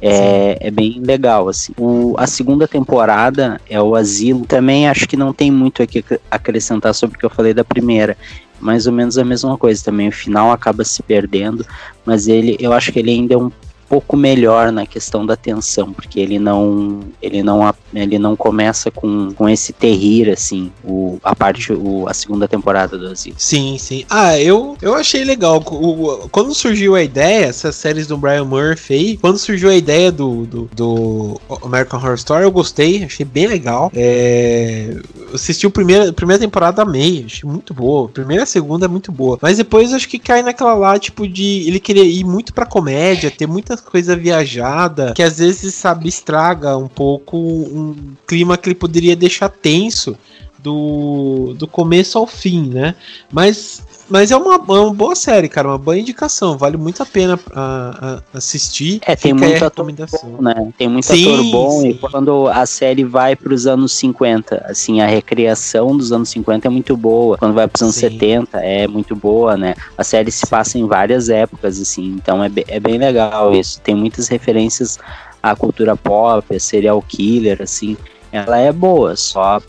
é, é bem legal, assim. O, a segunda temporada é o Asilo. Também acho que não tem muito aqui a acrescentar sobre o que eu falei da primeira. Mais ou menos a mesma coisa também. O final acaba se perdendo, mas ele, eu acho que ele ainda é um pouco melhor na questão da tensão, porque ele não, ele não, ele não começa com, com esse terrir assim, o, a parte, o, a segunda temporada do Asilo. Sim, sim. Ah, eu, eu achei legal. O- quando surgiu a ideia, essas séries do Brian Murphy quando surgiu a ideia do, do, do American Horror Story, eu gostei, achei bem legal. É, assisti a primeira temporada, amei, achei muito boa. Primeira e segunda é muito boa. Mas depois acho que cai naquela lá, tipo, de ele querer ir muito pra comédia, ter muita coisa viajada, que às vezes, sabe, estraga um pouco um clima que ele poderia deixar tenso do, do começo ao fim, né? Mas, mas é uma, é uma boa série, cara, uma boa indicação, vale muito a pena a, a- assistir. É, tem muito ator bom, né? Tem muito Sim, ator bom e sim. quando a série vai para os anos 50, assim, a recriação dos anos 50 é muito boa. Quando vai para os anos Sim. 70 é muito boa, né? A série se passa em várias épocas, assim, então é, é bem legal isso. Tem muitas referências à cultura pop, a serial killer, assim. Ela é boa, só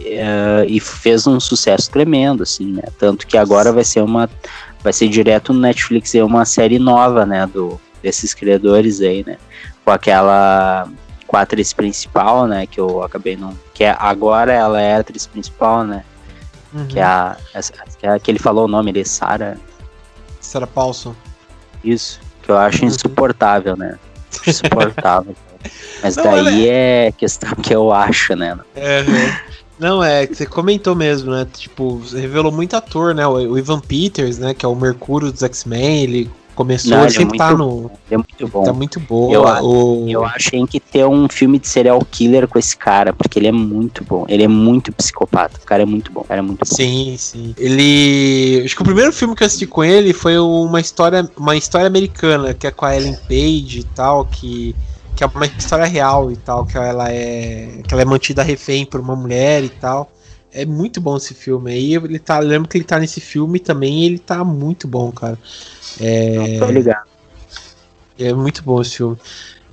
é, e fez um sucesso tremendo, assim, né? Tanto que agora vai ser uma vai ser direto no Netflix é uma série nova, né, do desses criadores aí, né? Com aquela com a atriz principal, né, que eu acabei não, que é agora ela é a atriz principal, né? Uhum. Que é a, que, é que ele falou o nome, ele Sarah, Sarah Paulson. isso, que eu acho Uhum. insuportável, né? Insuportável. Mas Não, daí é questão que eu acho, né? Não, é, que você comentou mesmo, né? Tipo, você revelou muito ator, né? O, Ivan Peters, né? Que é o Mercúrio dos X-Men, ele começou, Não, ele é sempre tá muito no. É muito bom. Tá muito boa. Eu o... Eu tem que ter um filme de serial killer com esse cara, porque ele é muito bom. Ele é muito psicopata. O cara é muito bom. O cara é muito bom. Sim, sim. Ele. Acho que o primeiro filme que eu assisti com ele foi uma história, uma história americana, que é com a Ellen Page e tal, que, que é uma história real e tal, que ela é. que ela é mantida refém por uma mulher e tal. É muito bom esse filme aí. Ele tá. eu Lembro que ele tá nesse filme também e ele tá muito bom, cara. É, Tô ligado. é muito bom esse filme.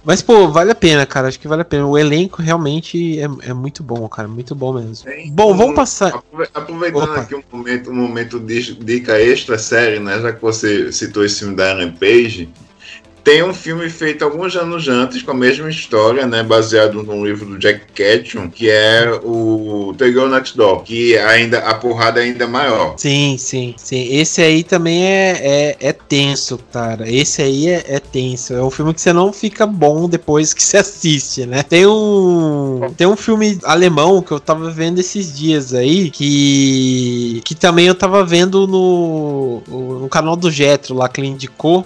Mas, pô, vale a pena, cara. Acho que vale a pena. O elenco realmente é, é muito bom, cara. Muito bom mesmo. Bom, vamos passar. Aprove- Aproveitando Opa. aqui um momento, um momento de dica extra série, né? Já que você citou esse filme da Ellen Page, tem um filme feito alguns anos antes com a mesma história, né? Baseado num livro do Jack Ketchum, que é o The Girl Next Door, que ainda a porrada é ainda maior. Sim, sim, sim. Esse aí também é, é, é tenso, cara. Esse aí é, é tenso. É um filme que você não fica bom depois que você assiste, né? Tem um. Tem um filme alemão que eu tava vendo esses dias aí, que. que também eu tava vendo no, no canal do Jetro lá que ele indicou.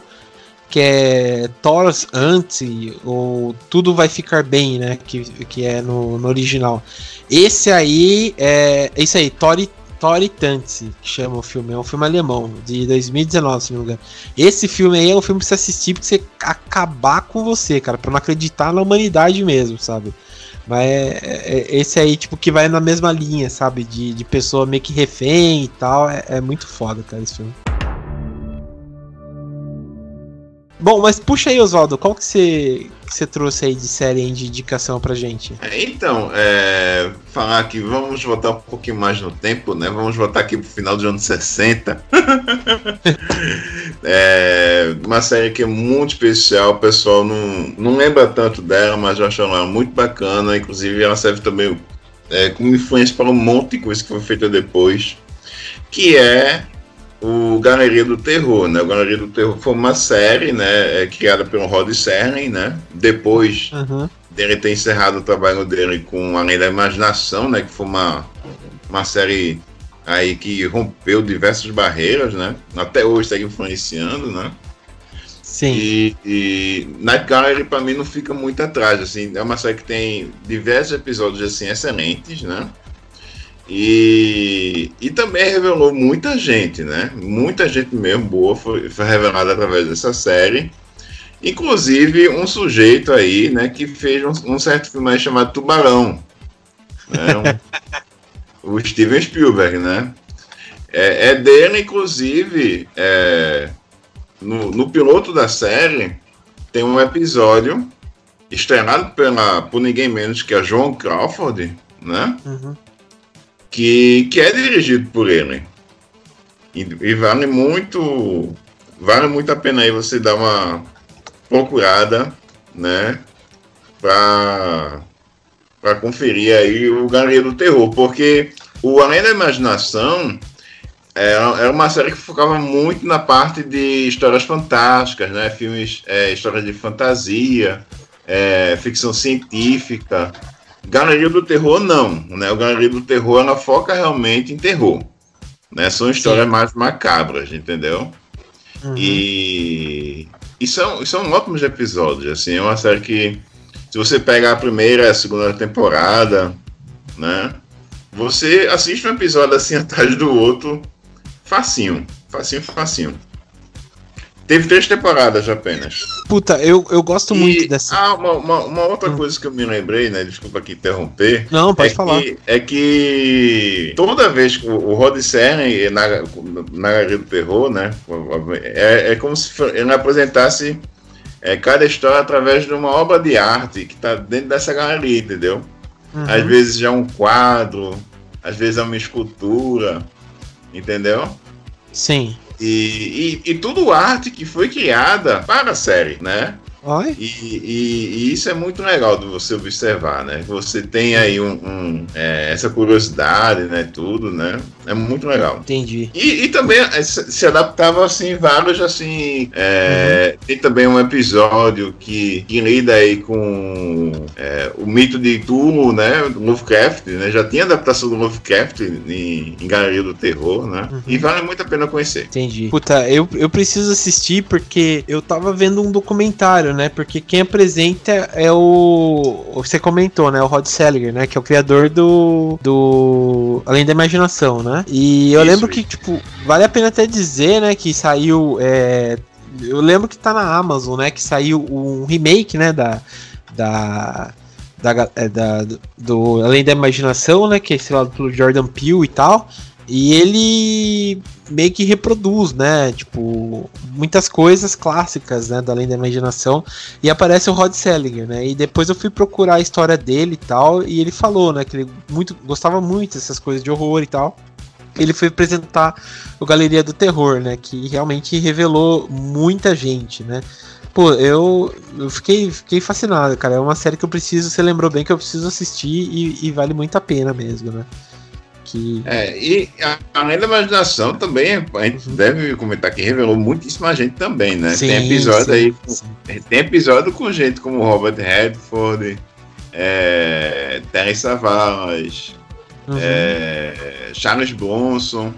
Que é Thor's Anti, ou Tudo Vai Ficar Bem, né? Que, que é no, no original. Esse aí é. Esse aí, Tori Tori que chama o filme. É um filme alemão, de 2019, se não me engano. Esse filme aí é um filme pra você assistir pra você acabar com você, cara. Pra não acreditar na humanidade mesmo, sabe? Mas é, é- esse aí, tipo, que vai na mesma linha, sabe? De, de pessoa meio que refém e tal. É, é muito foda, cara, esse filme. Bom, mas puxa aí, Oswaldo, qual que você, que você trouxe aí de série de indicação pra gente? É, então, é, falar aqui, vamos voltar um pouquinho mais no tempo, né? Vamos voltar aqui pro final dos anos 60. é, uma série que é muito especial, o pessoal não, não lembra tanto dela, mas eu acho ela muito bacana. Inclusive, ela serve também é, como influência para um monte de coisa que foi feita depois, que é o Galeria do Terror, né? O Galeria do Terror foi uma série, né, é, criada pelo Rod Serling, né? Depois uhum. dele ter encerrado o trabalho dele com Além da Imaginação, né? Que foi uma, uma série aí que rompeu diversas barreiras, né? Até hoje segue influenciando, né? Sim. E, e Night Gallery para mim não fica muito atrás, assim, é uma série que tem diversos episódios assim excelentes, né? E, e também revelou muita gente, né? Muita gente mesmo boa foi, foi revelada através dessa série. Inclusive um sujeito aí, né, que fez um, um certo filme chamado Tubarão. Né? Um, o Steven Spielberg, né? É, é dele, inclusive, é, no, no piloto da série, tem um episódio estreado pela, por ninguém menos que a Joan Crawford, né? Uhum que, que é dirigido por ele. E, e, vale muito vale muito a pena aí você dar uma procurada, né, para para conferir aí o Galeria do Terror, porque o Além da Imaginação era, era uma série que focava muito na parte de histórias fantásticas, né, filmes, é, histórias de fantasia, é, ficção científica, Galeria do Terror, não. Né? O Galeria do Terror, ela foca realmente em terror. Né? São histórias Sim. mais macabras, entendeu? Uhum. E... E são, são ótimos episódios, assim, é uma série que, se você pegar a primeira e a segunda temporada, né, você assiste um episódio assim atrás do outro, facinho, facinho, facinho. Teve três temporadas apenas. Puta, eu, eu gosto e, muito dessa. Ah, uma, uma, uma outra hum. coisa que eu me lembrei, né? Desculpa aqui interromper. Não, pode é falar. Que, é que toda vez que o, Rod Serling na, na Galeria do Terror, né? É, é como se ele apresentasse é, cada história através de uma obra de arte que está dentro dessa galeria, entendeu? Uhum. Às vezes já é um quadro, às vezes é uma escultura, entendeu? Sim. E, e, e tudo arte que foi criada para a série, né? E, e, e, isso é muito legal de você observar, né? Você tem aí um, um é, essa curiosidade, né? Tudo, né? É muito legal. Entendi. E, e também é, se adaptava assim vários assim. É, uhum. Tem também um episódio que, que lida aí com é, o mito de Cthulhu, né? Lovecraft, né? Já tinha adaptação do Lovecraft em, em Galeria do Terror, né? Uhum. E vale muito a pena conhecer. Entendi. Puta, eu, eu preciso assistir porque eu tava vendo um documentário né? Porque quem apresenta é o. Você comentou, né? O Rod Seliger, né? Que é o criador do. do Além da Imaginação, né? E eu Isso, lembro que, tipo, vale a pena até dizer, né? Que saiu. É... Eu lembro que tá na Amazon, né? Que saiu um remake, né? Da. Da. Da, é, da, do Além da Imaginação, né? Que é lá, pelo Jordan Peele e tal. E ele meio que reproduz, né? Tipo, muitas coisas clássicas, né? Da Além da Imaginação. E aparece o Rod Selinger, né? E depois eu fui procurar a história dele e tal. E ele falou, né? Que ele muito, gostava muito dessas coisas de horror e tal. Ele foi apresentar o Galeria do Terror, né? Que realmente revelou muita gente, né? Pô, eu, eu fiquei, fiquei fascinado, cara. É uma série que eu preciso, você lembrou bem que eu preciso assistir e, e vale muito a pena mesmo, né? que. É, e além da imaginação também, a gente uhum. deve comentar que revelou muitíssima gente também, né? Sim, tem episódio sim, aí. Sim. Tem episódio com gente como Robert Redford, é, Terry Savage, uhum. é, Charles Bronson.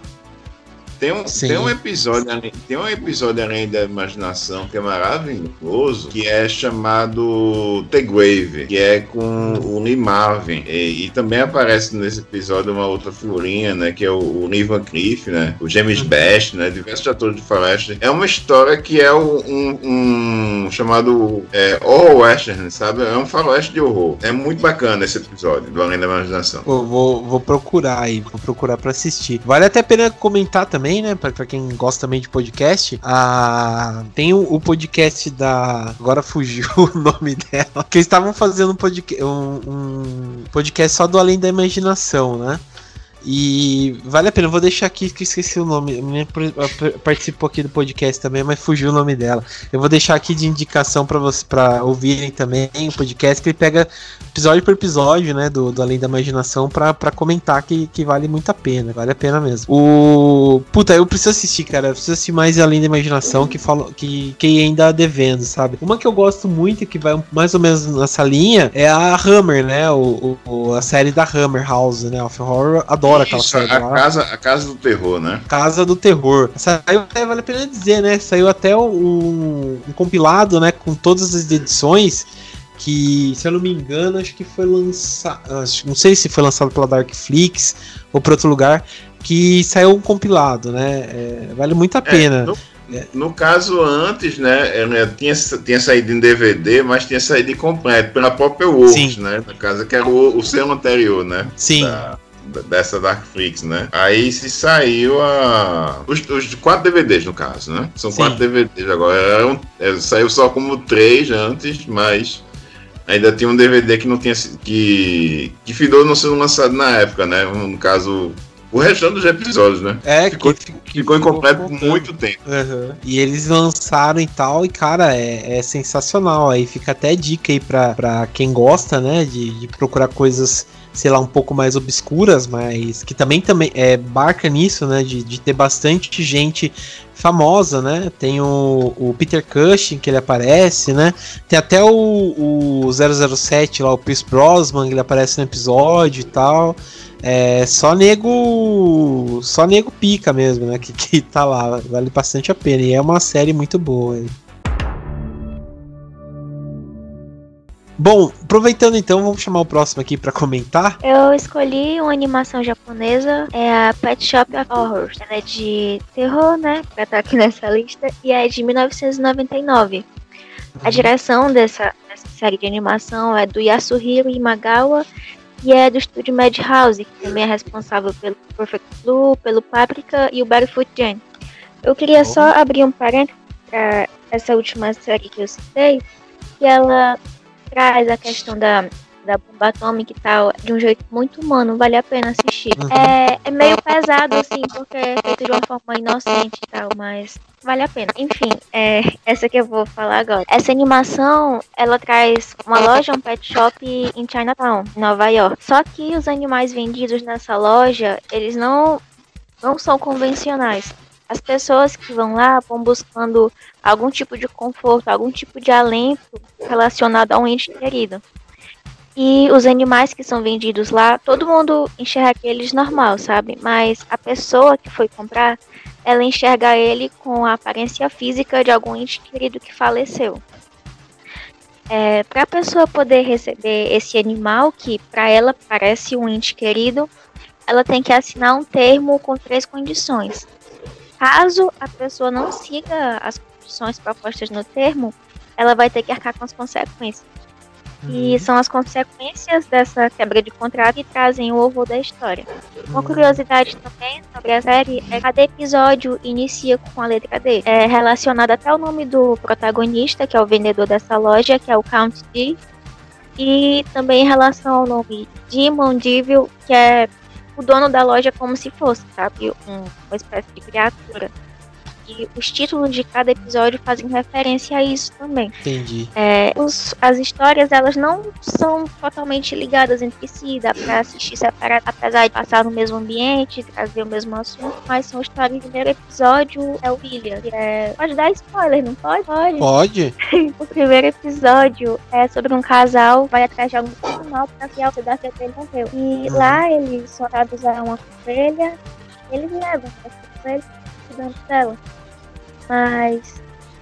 Tem um, tem um episódio, tem um episódio além da imaginação que é maravilhoso, que é chamado The Grave, que é com o Lee Marvin. E, e, também aparece nesse episódio uma outra figurinha, né? Que é o, o Lee Van Cleef, né? O James uhum. Best, né? Diversos atores de faroeste. É uma história que é um, um chamado é, horror western, sabe? É um faroeste de horror. É muito bacana esse episódio do Além da Imaginação. Pô, vou, vou procurar aí, vou procurar para assistir. Vale até a pena comentar também também, né? Pra, pra quem gosta também de podcast. A... Tem o, o podcast da. Agora fugiu o nome dela. Que eles estavam fazendo um podcast, um, um podcast só do Além da Imaginação, né? E vale a pena, eu vou deixar aqui que esqueci o nome. A minha participou aqui do podcast também, mas fugiu o nome dela. Eu vou deixar aqui de indicação para você para ouvirem também o podcast que ele pega episódio por episódio, né, do, do Além da Imaginação para comentar que, que vale muito a pena, vale a pena mesmo. O puta, eu preciso assistir, cara, eu preciso assistir mais Além da Imaginação que fala que que ainda devendo, sabe? Uma que eu gosto muito que vai mais ou menos nessa linha é a Hammer, né, o, o a série da Hammer House, né, of Horror. Adoro adoro aquela série a lá. Casa, a Casa do Terror, né? Casa do Terror. Saiu até, vale a pena dizer, né? Saiu até um, um compilado, né? Com todas as edições que, se eu não me engano, acho que foi lançado. Não sei se foi lançado pela Darkflix ou por outro lugar. Que saiu um compilado, né? É, vale muito a é, pena. É, no, no, caso, antes, né? Tinha, tinha saído em DVD, mas tinha saído completo pela própria Works, né? Na casa, que era o, o selo anterior, né? Sim. Da, dessa Darkflix, né? Aí se saiu a. Os, os, quatro DVDs, no caso, né? São Sim. quatro DVDs agora. Eram, é, saiu só como três antes, mas ainda tinha um DVD que não tinha. que. que fidou não sendo lançado na época, né? No caso. O restante dos episódios, né? É, ficou, que, que ficou incompleto por muito tempo. Uhum. E eles lançaram e tal, e cara, é, é, sensacional. Aí fica até dica aí pra, pra quem gosta, né? De, de procurar coisas sei lá, um pouco mais obscuras, mas que também, também é, barca nisso, né? De, de ter bastante gente famosa, né? Tem o, o Peter Cushing, que ele aparece, né? Tem até o, o 007 lá, o Pierce Brosnan, que ele aparece no episódio e tal. É só nego. Só nego pica mesmo, né? Que, que tá lá. Vale bastante a pena. E é uma série muito boa. Bom, aproveitando então, vamos chamar o próximo aqui para comentar. Eu escolhi uma animação japonesa, é a Pet Shop of Horrors. Ela é de terror, né? Pra estar aqui nessa lista, e é de 1999. A uhum. direção dessa, dessa série de animação é do Yasuhiro Imagawa e é do estúdio Madhouse, que também é responsável pelo Perfect Blue, pelo Paprika e o Barefoot Jane. Eu queria só abrir um parênteses para essa última série que eu citei, que ela traz a questão da, da bomba atômica e tal de um jeito muito humano, vale a pena assistir. Uhum. É, é meio pesado, assim, porque é feito de uma forma inocente e tal, mas vale a pena. Enfim, é essa que eu vou falar agora. Essa animação, ela traz uma loja, um pet shop em Chinatown, Nova York. Só que os animais vendidos nessa loja, eles não, não são convencionais. As pessoas que vão lá vão buscando algum tipo de conforto, algum tipo de alento relacionado a um ente querido. E os animais que são vendidos lá, todo mundo enxerga eles normal, sabe? Mas a pessoa que foi comprar, ela enxerga ele com a aparência física de algum ente querido que faleceu. É, para a pessoa poder receber esse animal, que para ela parece um ente querido, ela tem que assinar um termo com três condições. Caso a pessoa não siga as condições propostas no termo, ela vai ter que arcar com as consequências. Uhum. E são as consequências dessa quebra de contrato que trazem o horror da história. Uma uhum. curiosidade também sobre a série é que cada episódio inicia com a letra D. É relacionado até o nome do protagonista, que é o vendedor dessa loja, que é o Count D. E também em relação ao nome Demon Devil, que é o dono da loja como se fosse, sabe, um, uma espécie de criatura. E os títulos de cada episódio fazem referência a isso também. Entendi. É, os, as histórias, elas não são totalmente ligadas entre si, dá pra assistir separado, apesar de passar no mesmo ambiente, trazer o mesmo assunto, mas são histórias. O primeiro episódio é o William. É, pode dar spoiler, não pode? Pode. Pode. o primeiro episódio é sobre um casal vai atrás de algum mal pra que a cidade dele morreu. E uhum. lá eles são dados a uma ovelha, eles levam essa ovelha cuidando dela. Mas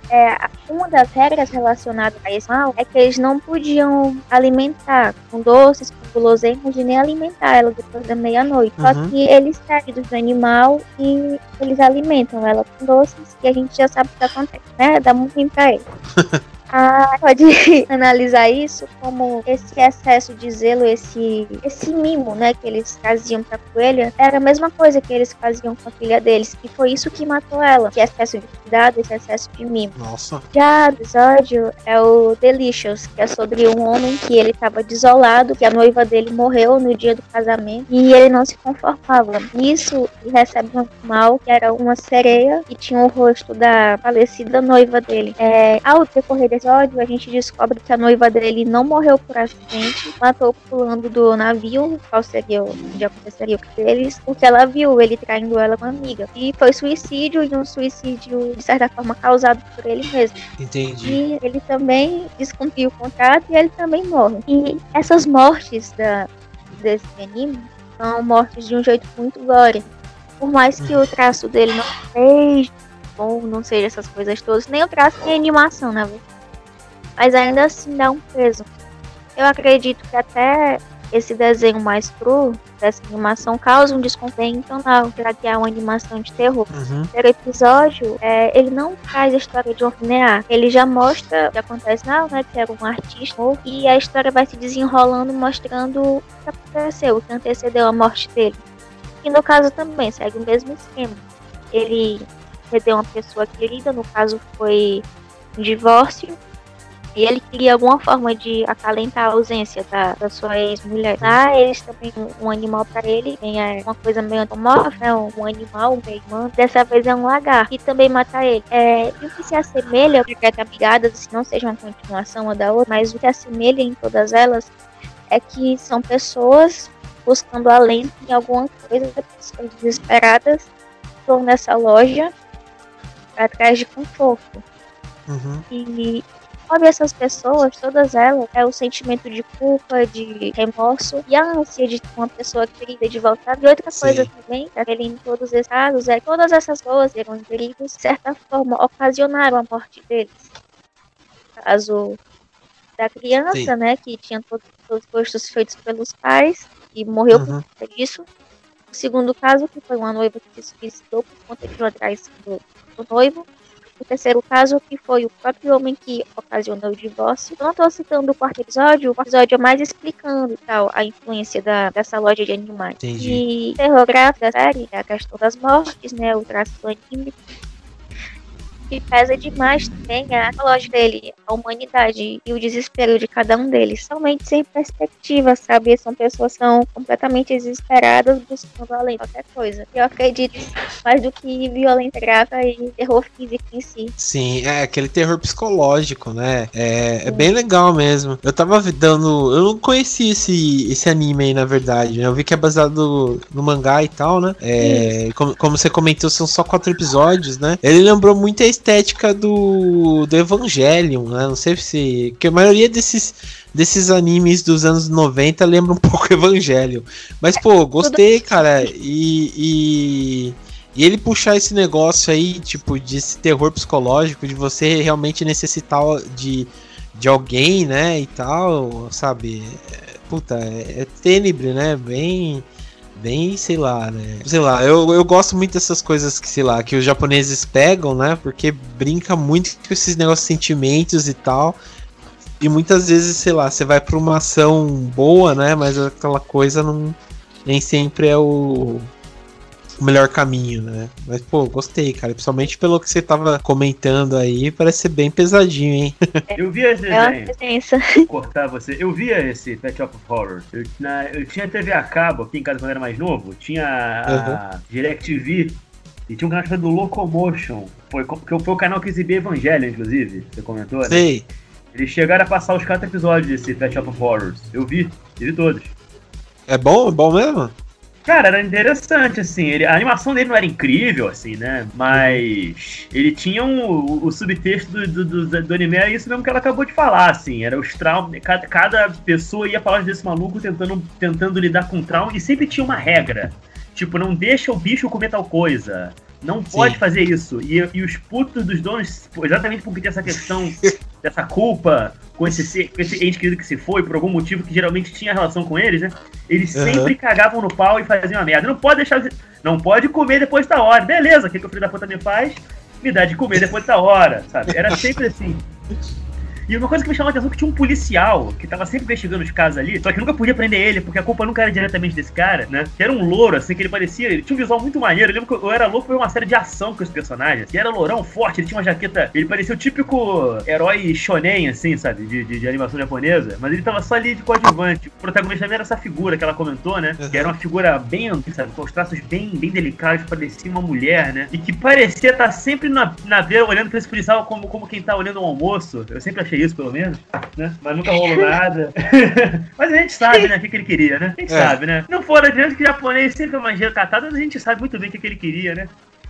é, uma das regras relacionadas a esse mal é que eles não podiam alimentar com doces, com guloseimas e nem alimentar ela depois da meia-noite. Uhum. Só que eles saem do animal e eles alimentam ela com doces e a gente já sabe o que acontece, né? Dá muito bem pra eles. ah, pode analisar isso como esse excesso de zelo, esse, esse mimo, né, que eles faziam pra coelha, era a mesma coisa que eles faziam com a filha deles, e foi isso que matou ela, esse excesso de cuidado, esse excesso de mimo. Nossa. Já o episódio é o Delicious, que é sobre um homem que ele estava desolado, que a noiva dele morreu no dia do casamento, e ele não se conformava. Nisso, ele recebe um animal que era uma sereia, e tinha o rosto da falecida noiva dele. É, ao decorrer episódio, a gente descobre que a noiva dele não morreu por acidente, matou pulando do navio, qual seria onde aconteceria o que deles, porque ela viu ele traindo ela com uma amiga. E foi suicídio, e um suicídio, de certa forma, causado por ele mesmo. Entendi. E ele também descumpre o contrato e ele também morre. E essas mortes da, desse anime são mortes de um jeito muito gore. Por mais que o traço dele não seja bom, não seja essas coisas todas, nem o traço nem a animação, na verdade mas ainda assim dá um peso. Eu acredito que até esse desenho mais cru dessa animação causa um desconforto tonal, já que é uma animação de terror. Uhum. O primeiro episódio, é, ele não faz a história de um linear, ele já mostra o que acontece na né, que era um artista, e a história vai se desenrolando, mostrando o que aconteceu, o que antecedeu a morte dele. E no caso também, segue o mesmo esquema. Ele perdeu uma pessoa querida, no caso foi um divórcio, e ele queria alguma forma de acalentar a ausência da, da sua ex-mulher. Ah, eles também um, um animal para ele, tem é, uma coisa meio antropomórfica, né? um, um animal meio humano. Dessa vez é um lagar e também mata ele. É, e o que se assemelha, porque tá ligadas, se não seja uma continuação uma da outra, mas o que assemelha em todas elas é que são pessoas buscando alento em alguma coisa, pessoas desesperadas estão nessa loja atrás de conforto. Uhum. E Sabe, essas pessoas, todas elas, é o sentimento de culpa, de remorso e a ânsia de uma pessoa querida de voltar. E outra coisa Sim. também, ele em todos esses casos, é que todas essas pessoas eram perigos, de certa forma, ocasionaram a morte deles. Caso da criança, Sim. né, que tinha todos os gostos feitos pelos pais e morreu Uhum. por conta disso. O segundo caso, que foi uma noiva que se suicidou por conta de uma traição do noivo. O terceiro caso, que foi o próprio homem que ocasionou o divórcio. Eu não estou citando o quarto episódio, o episódio é mais explicando e tal a influência da, dessa loja de animais. Entendi. E o terror gráfico da série é a questão das mortes, né? O traço anime. Que pesa demais também é a loja dele, a humanidade e o desespero de cada um deles. Somente sem perspectiva, sabe? São pessoas que são completamente desesperadas buscando além de qualquer coisa. Eu acredito mais do que violência gráfica e terror físico em si. Sim, é aquele terror psicológico, né? É, é bem legal mesmo. Eu tava dando. Eu não conhecia esse, esse anime aí, na verdade. né? Eu vi que é baseado no mangá e tal, né? É, como, como você comentou, são só quatro episódios, né? Ele lembrou muito a estética do, do Evangelion, né? Não sei se. Porque a maioria desses, desses animes dos anos 90 lembra um pouco Evangelion. Mas, pô, gostei, cara. E. e... E ele puxar esse negócio aí, tipo, de esse terror psicológico, de você realmente necessitar de, de alguém, né, e tal, sabe? É, puta, é, é tênebre, né? Bem. Bem, sei lá, né? Sei lá, eu, eu gosto muito dessas coisas que, sei lá, que os japoneses pegam, né? Porque brinca muito com esses negócios sentimentos e tal. E muitas vezes, sei lá, você vai pra uma ação boa, né? Mas aquela coisa não. Nem sempre é o, o melhor caminho, né? Mas, pô, gostei, cara. Principalmente pelo que você tava comentando aí, parece ser bem pesadinho, hein? Eu vi esse É desenho. cortar você. Eu via esse Pet Shop of Horror. Eu, na- eu tinha TV a cabo aqui em casa quando eu era mais novo. Tinha a DirecTV. E tinha um canal chamado Locomotion. Foi, que foi o canal que exibia Evangelho, inclusive. Você comentou, né? Sei. Eles chegaram a passar os quatro episódios desse Pet Shop of Horrors. Eu vi. Eu vi todos. É bom? É bom mesmo? Cara, era interessante, assim. Ele, a animação dele não era incrível, assim, né? Mas ele tinha um, o, subtexto do, do, do, do anime, é isso mesmo que ela acabou de falar, assim. Era os traumas. Cada, cada pessoa ia falar desse maluco tentando, tentando lidar com trauma e sempre tinha uma regra. Tipo, não deixa o bicho comer tal coisa. Não pode Sim. fazer isso. E, e os putos dos donos, exatamente porque tem essa questão dessa culpa com esse, ser- com esse ente querido que se foi, por algum motivo que geralmente tinha relação com eles, né? Eles Aham. sempre cagavam no pau e faziam a merda. Não pode deixar. Não pode comer depois da hora. Beleza, o que, que o filho da puta me faz? Me dá de comer depois da hora, sabe? Era sempre assim. E uma coisa que me chamou a atenção é que tinha um policial que tava sempre investigando os casos ali, só que nunca podia prender ele, porque a culpa nunca era diretamente desse cara, né? Que era um louro, assim, que ele parecia. Ele tinha um visual muito maneiro. Eu lembro que eu era louco por uma série de ação com esse personagem. Que era lourão, forte, ele tinha uma jaqueta. Ele parecia o típico herói shonen, assim, sabe? De, de, de animação japonesa. Mas ele tava só ali de coadjuvante. O protagonista também era essa figura que ela comentou, né? Uhum. Que era uma figura bem, sabe? Com os traços bem, bem delicados, parecia uma mulher, né? E que parecia estar sempre na, na veia, olhando pra esse policial como, como quem tá olhando um almoço. Eu sempre achei isso, pelo menos, né? Mas nunca rolou nada. mas a gente sabe, né? O que, que ele queria, né? A gente é. sabe, né? Não for adiante que o japonês sempre é recatado, mas a gente sabe muito bem o que, que ele queria, né?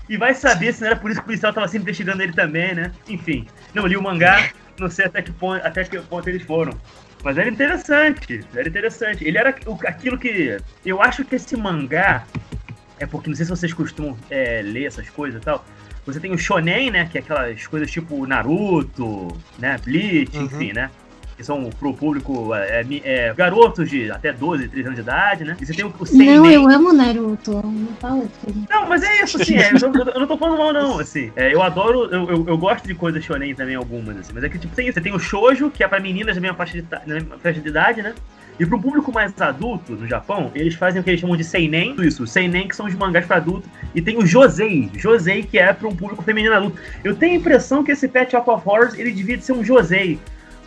E vai saber se não era por isso que o policial tava sempre investigando ele também, né? Enfim, não li o mangá, não sei até que ponto, até que ponto eles foram. Mas era interessante, era interessante. Ele era aquilo que. Eu acho que esse mangá. É porque não sei se vocês costumam é, ler essas coisas e tal. Você tem o shonen, né? Que é aquelas coisas tipo Naruto, né? Bleach, uhum. enfim, né? que são pro público é, é, é, garotos de até 12, 13 anos de idade, né? E você tem o, o Não, eu amo Naruto. Não fala Não, mas é isso, assim, é, eu, eu, não tô falando mal, não, assim. É, eu adoro, eu, eu, eu, gosto de coisas shonen também, algumas, assim. Mas é que, tipo, tem isso. Você tem o shoujo, que é pra meninas da mesma faixa de, faixa de idade, né? E para um público mais adulto no Japão, eles fazem o que eles chamam de seinen, isso, seinen que são os mangás para adulto, e tem o josei, josei que é para um público feminino adulto. Eu tenho a impressão que esse Pet Shop of Horrors ele devia ser um josei,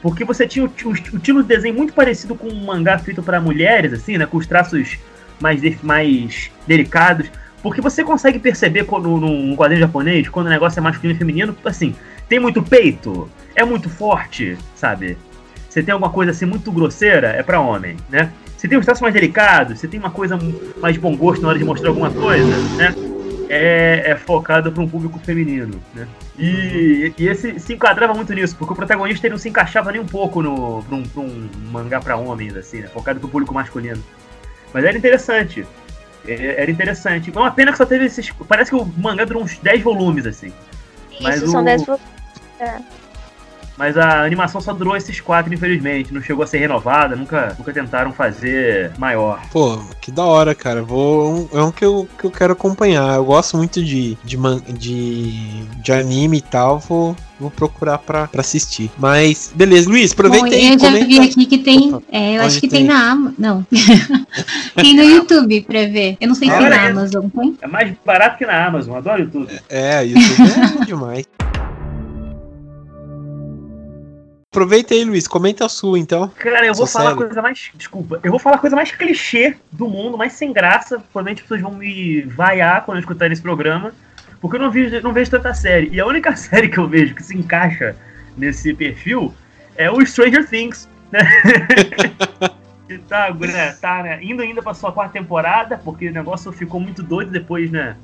porque você tinha o, o, o estilo de desenho muito parecido com um mangá feito para mulheres, assim, né? Com os traços mais, mais delicados. Porque você consegue perceber quando, num quadrinho japonês, quando o negócio é masculino e feminino, assim, tem muito peito, é muito forte, sabe? Você tem alguma coisa assim muito grosseira, é para homem, né? Você tem os traços mais delicados, você tem uma coisa mais de bom gosto na hora de mostrar alguma coisa, né? É, é focado para um público feminino, né? E, e, esse se enquadrava muito nisso, porque o protagonista ele não se encaixava nem um pouco no, pra, um, pra um mangá para homens, assim, né? Focado pro público masculino. Mas era interessante. É, era interessante. É uma pena que só teve esses. Parece que o mangá durou uns 10 volumes, assim. Isso, Mas são o... 10 volumes. É. Mas a animação só durou esses quatro, infelizmente. Não chegou a ser renovada, nunca, nunca tentaram fazer maior. Pô, que da hora, cara. Vou, é um que eu, que eu quero acompanhar. Eu gosto muito de, de, de, de anime e tal. Vou, vou procurar pra, pra assistir. Mas, beleza, Luiz, aproveita Bom, aí. Eu já comenta. vi aqui que tem. Opa, é, eu acho que tem, tem na Amazon. Não. tem no YouTube pra ver. Eu não sei se tem na Amazon, tem? É mais barato que na Amazon. Adoro YouTube. É, YouTube é demais. Aproveita aí, Luiz, comenta a sua então. Cara, eu vou falar a coisa mais. Desculpa, eu vou falar a coisa mais clichê do mundo, mais sem graça. Provavelmente as pessoas vão me vaiar quando eu escutar esse programa. Porque eu não vejo, não vejo tanta série. E a única série que eu vejo que se encaixa nesse perfil é o Stranger Things. Né? tá, né, tá né, indo ainda pra sua quarta temporada, porque o negócio ficou muito doido depois, né?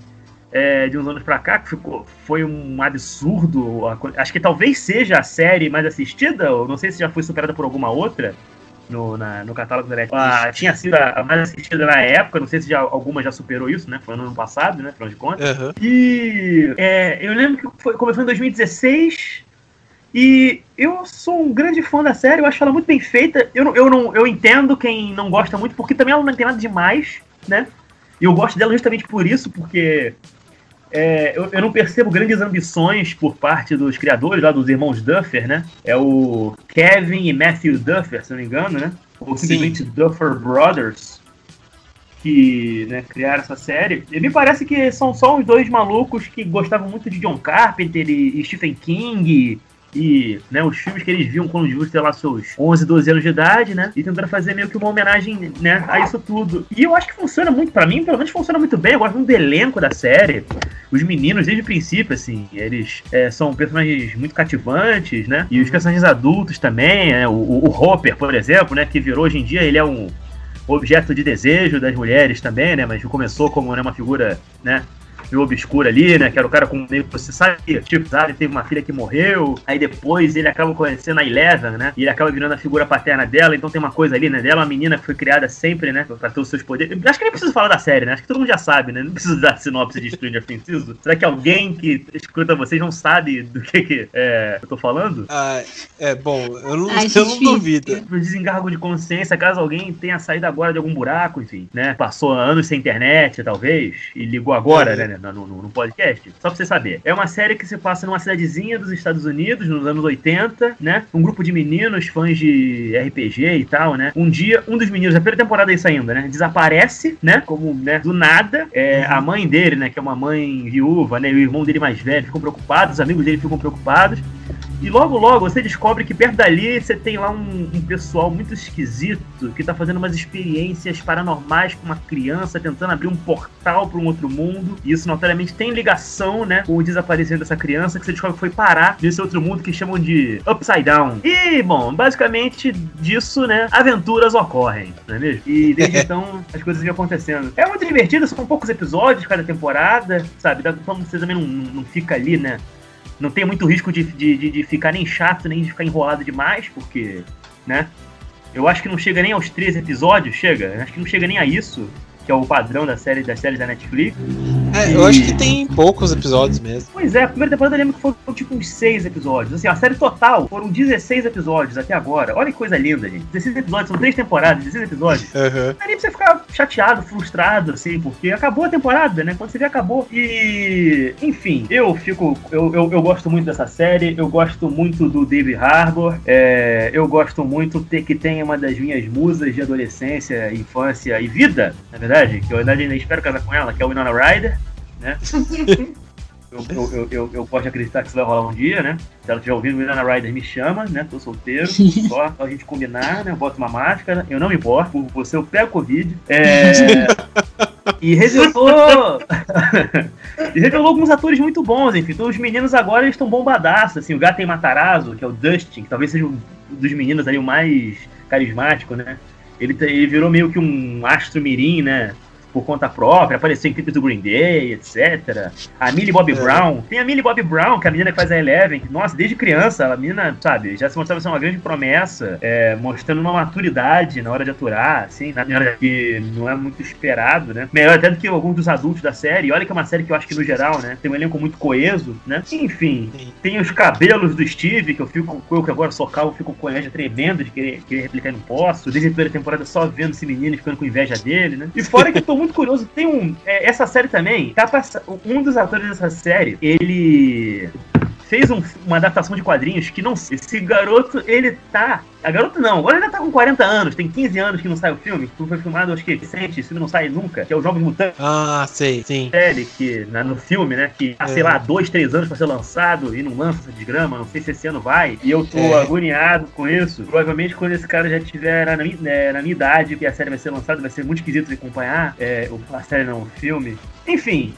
É, de uns anos pra cá, que ficou, foi um absurdo. Acho que talvez seja a série mais assistida, ou não sei se já foi superada por alguma outra. No, na, no catálogo da Netflix. Ah, tinha sido a mais assistida na época, não sei se já, alguma já superou isso, né? Foi no ano passado, né? Afinal de contas. Uhum. E é, eu lembro que foi, começou em 2016. E eu sou um grande fã da série, eu acho ela muito bem feita. Eu, eu, não, eu entendo quem não gosta muito, porque também ela não tem nada demais, né? E eu gosto dela justamente por isso, porque é, eu, eu, não percebo grandes ambições por parte dos criadores lá dos irmãos Duffer, né? É o Kevin e Matthew Duffer, se não me engano, né? Ou simplesmente Sim. Duffer Brothers, que né, criaram essa série. E me parece que são só os dois malucos que gostavam muito de John Carpenter e, e Stephen King e né, os filmes que eles viam quando deviam ter lá seus 11, 12 anos de idade, né? E tentando fazer meio que uma homenagem né, a isso tudo. E eu acho que funciona muito, para mim, pelo menos funciona muito bem. Eu gosto muito do elenco da série. Os meninos, desde o princípio, assim, eles é, são personagens muito cativantes, né? E os uhum. personagens adultos também, né? O, o, o Hopper, por exemplo, né? Que virou hoje em dia, ele é um objeto de desejo das mulheres também, né? Mas começou como né, uma figura, né? Meio obscura ali, né? Que era o cara com meio. Você sabe, tipo, sabe, teve uma filha que morreu. Aí depois ele acaba conhecendo a Eleven, né? E ele acaba virando a figura paterna dela. Então tem uma coisa ali, né? Dela, uma menina que foi criada sempre, né? Pra ter os seus poderes. Acho que nem preciso falar da série, né? Acho que todo mundo já sabe, né? Não preciso dar sinopse de Stranger Things. Será que alguém que escuta vocês não sabe do que, que é, eu tô falando? Ah, é, bom, eu não, Ai, eu não duvido. Por desencargo de consciência, caso alguém tenha saído agora de algum buraco, enfim, né? Passou anos sem internet, talvez, e ligou agora, é. né? No, no, no, podcast, só pra você saber. É uma série que se passa numa cidadezinha dos Estados Unidos, nos anos 80, né? Um grupo de meninos, fãs de RPG e tal, né? Um dia, um dos meninos, a primeira temporada isso ainda, né? Desaparece, né? Como, né? Do nada. É, a mãe dele, né? Que é uma mãe viúva, né? E o irmão dele mais velho ficam preocupados, os amigos dele ficam preocupados. E logo, logo, você descobre que perto dali você tem lá um, um, pessoal muito esquisito que tá fazendo umas experiências paranormais com uma criança, tentando abrir um portal para um outro mundo. E isso, notoriamente, tem ligação, né, com o desaparecimento dessa criança, que você descobre que foi parar nesse outro mundo que chamam de Upside Down. E, bom, basicamente disso, né, aventuras ocorrem, não é mesmo? E desde então as coisas vêm acontecendo. É muito divertido, são poucos episódios cada temporada, sabe? Então você também não, não fica ali, né? Não tem muito risco de, de, de, ficar nem chato, nem de ficar enrolado demais, porque, né? Eu acho que não chega nem aos três episódios, chega? Acho que não chega nem a isso que é o padrão da série, das séries da Netflix. É, e... eu acho que tem poucos episódios mesmo. Pois é, a primeira temporada eu lembro que foram tipo uns 6 episódios. Assim, a série total foram 16 episódios até agora. Olha que coisa linda, gente. 16 episódios, são 3 temporadas, 16 episódios. Uhum. Não é nem pra você ficar chateado, frustrado, assim, porque acabou a temporada, né? Quando você vê, acabou. E, enfim, eu fico. Eu, eu, eu gosto muito dessa série, eu gosto muito do David Harbour, é, eu gosto muito ter que tem uma das minhas musas de adolescência, infância e vida, na verdade verdade, que eu ainda espero casar com ela, que é o Winona Ryder, né? eu, eu, eu, eu, posso acreditar que isso vai rolar um dia, né? Se ela estiver ouvindo, Winona Ryder me chama, né? Tô solteiro, só a gente combinar, né? Eu boto uma máscara, eu não me importo, por você eu pego Covid. É... e revelou. e revelou alguns atores muito bons, enfim. Então os meninos agora estão bombadaços, assim. O Gaten Matarazzo, que é o Dustin, que talvez seja um dos meninos ali o mais carismático, né? Ele, ele virou meio que um astro mirim, né? Por conta própria, apareceu em clipes do Green Day, etc. A Millie Bobby é. Brown. Tem a Millie Bobby Brown, que é a menina que faz a Eleven. Que, nossa, desde criança, a menina, sabe, já se mostrava ser uma grande promessa, é, mostrando uma maturidade na hora de aturar, assim, na hora que não é muito esperado, né? Melhor até do que alguns dos adultos da série. E olha que é uma série que eu acho que, no geral, né, tem um elenco muito coeso, né? Enfim, tem os cabelos do Steve, que eu fico, eu que agora sou calvo, fico com inveja tremenda de querer, querer replicar e não posso. Desde a primeira temporada só vendo esse menino ficando com inveja dele, né? E fora que eu tô muito curioso. Tem um. É, essa série também. Tá. Um dos atores dessa série, ele fez um, uma adaptação de quadrinhos que não. Esse garoto, ele tá. A garota não, agora ele já tá com 40 anos, tem 15 anos que não sai o filme, que foi filmado, acho que recente, esse filme não sai nunca, que é o Jovens Mutantes. Ah, sei, sim. Série que, na, no filme, né, que há, é. sei lá, dois, três anos pra ser lançado e não lança essa desgrama, não sei se esse ano vai, e eu tô é. agoniado com isso. Provavelmente quando esse cara já tiver na, né, na minha idade, que a série vai ser lançada, vai ser muito esquisito de acompanhar, é, a série não, o filme. Enfim,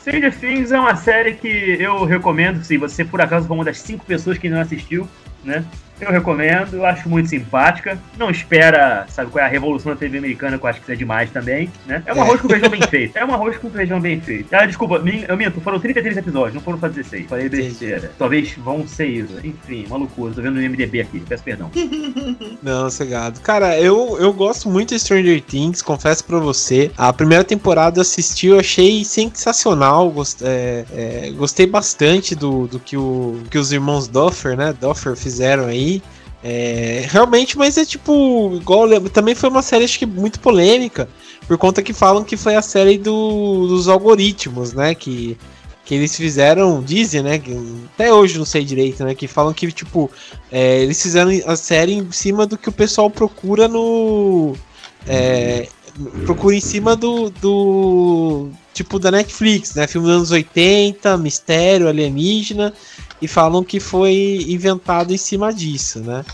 Stranger Things é uma série que eu recomendo, se você por acaso for uma das cinco pessoas que não assistiu, né? Eu recomendo, eu acho muito simpática. Não espera, sabe qual é a revolução da TV americana, que eu acho que isso é demais também, né? É um arroz com feijão bem feito. É um arroz com feijão bem feito. Ah, desculpa, eu minto, foram 33 episódios, não foram só 16. Falei besteira. Talvez vão ser isso. Enfim, uma loucura. Tô vendo no MDB aqui, peço perdão. Não, cegado. Cara, eu, eu gosto muito de Stranger Things, confesso pra você. A primeira temporada eu assisti, eu achei sensacional. Gost, é, é, gostei bastante do, do que, o, que os irmãos Duffer, né? Duffer fizeram aí. É, realmente, mas é tipo, igual também foi uma série acho que muito polêmica, por conta que falam que foi a série do, dos algoritmos, né? Que, que eles fizeram, dizem, né? Que, até hoje não sei direito, né? Que falam que, tipo, é, eles fizeram a série em cima do que o pessoal procura no. É, procura em cima do, do. Tipo da Netflix, né? Filme dos anos 80, mistério, alienígena e falam que foi inventado em cima disso, né?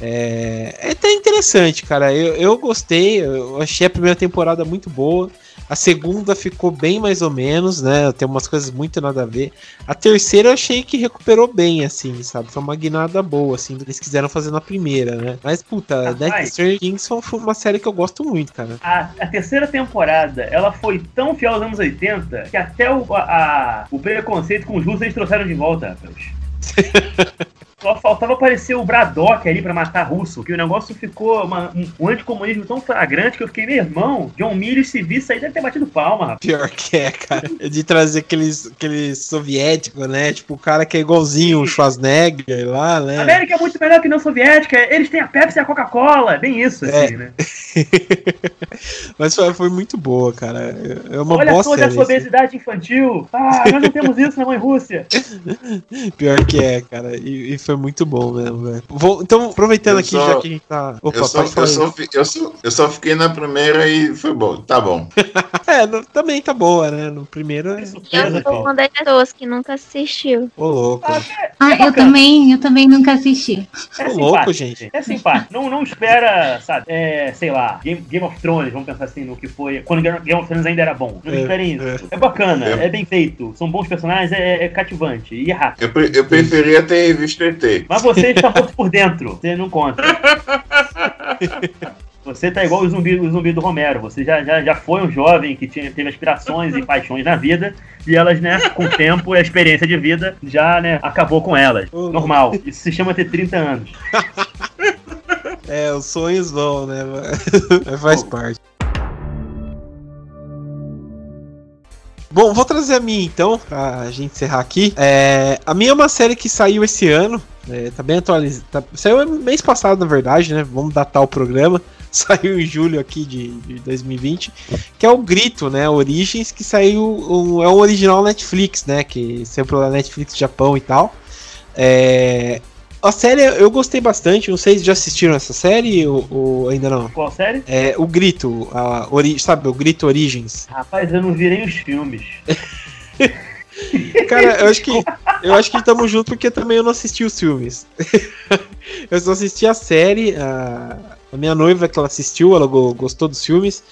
É, é até interessante, cara. Eu, eu gostei, eu achei a primeira temporada muito boa. A segunda ficou bem mais ou menos, né? Tem umas coisas muito nada a ver. A terceira eu achei que recuperou bem, assim, sabe? Foi uma guinada boa, assim, do que eles quiseram fazer na primeira, né? Mas, puta, ah, Death Stranger Things foi uma série que eu gosto muito, cara. A, a, terceira temporada, ela foi tão fiel aos anos 80 que até o, a, a, o preconceito com os russos eles trouxeram de volta, rapaz. Só faltava aparecer o Braddock ali pra matar russo, que o negócio ficou uma, um, um anticomunismo tão flagrante que eu fiquei, meu irmão, John Milho se visse aí deve ter batido palma, rapaz. Pior que é, cara. De trazer aqueles, aqueles soviéticos, né? Tipo, o cara que é igualzinho o Schwarzenegger lá, né? A América é muito melhor que não soviética, eles têm a Pepsi e a Coca-Cola, bem isso, é. assim, né? Mas foi, foi, muito boa, cara. É uma Olha boa toda essa obesidade infantil. Ah, nós não temos isso na mãe Rússia. Pior que é, cara. E, e foi muito bom mesmo, velho. Então, aproveitando eu aqui, só, já que a gente tá. Opa, eu, só, eu, só, eu, só, eu só fiquei na primeira e foi bom. Tá bom. é, no, também tá boa, né? No primeiro é. Eu sou uma das pessoas que nunca assistiu. Ô, louco. Ah, é, ah é eu também, eu também nunca assisti. É Ô, louco, gente. É simpático. Não, não espera, sabe, é, sei lá, Game, Game of Thrones, vamos pensar assim no que foi. Quando Game of Thrones ainda era bom. Não é, isso. É, é bacana, é. é. bem feito. São bons personagens, é, é cativante e é rápido. Eu, pre eu preferia ter visto ET. Mas você está muito por dentro. Você não conta. Você tá igual o zumbi, o zumbi do Romero. Você já, já, já foi um jovem que tinha, teve aspirações e paixões na vida. E elas, né, com o tempo e a experiência de vida, já, né, acabou com elas. Normal. Isso se chama ter 30 anos. É, os sonhos vão, né? Faz parte. Bom, vou trazer a minha então, pra gente encerrar aqui. É, a minha é uma série que saiu esse ano, é, tá bem atualizada. Tá, saiu mês passado, na verdade, né? Vamos datar o programa. Saiu em julho aqui de, de 2020, que é o Grito, né? Origins, que saiu. Um, é um original Netflix, né? Que saiu pela Netflix Japão e tal. É, a série eu gostei bastante, não sei se já assistiram essa série ou, ou ainda não. Qual série? É o Grito, a, ori, sabe, o Grito Origins. Rapaz, eu não vi nem os filmes. Cara, eu acho que eu acho que estamos juntos porque também eu não assisti os filmes. eu só assisti a série, a, a minha noiva que ela assistiu, ela gostou dos filmes.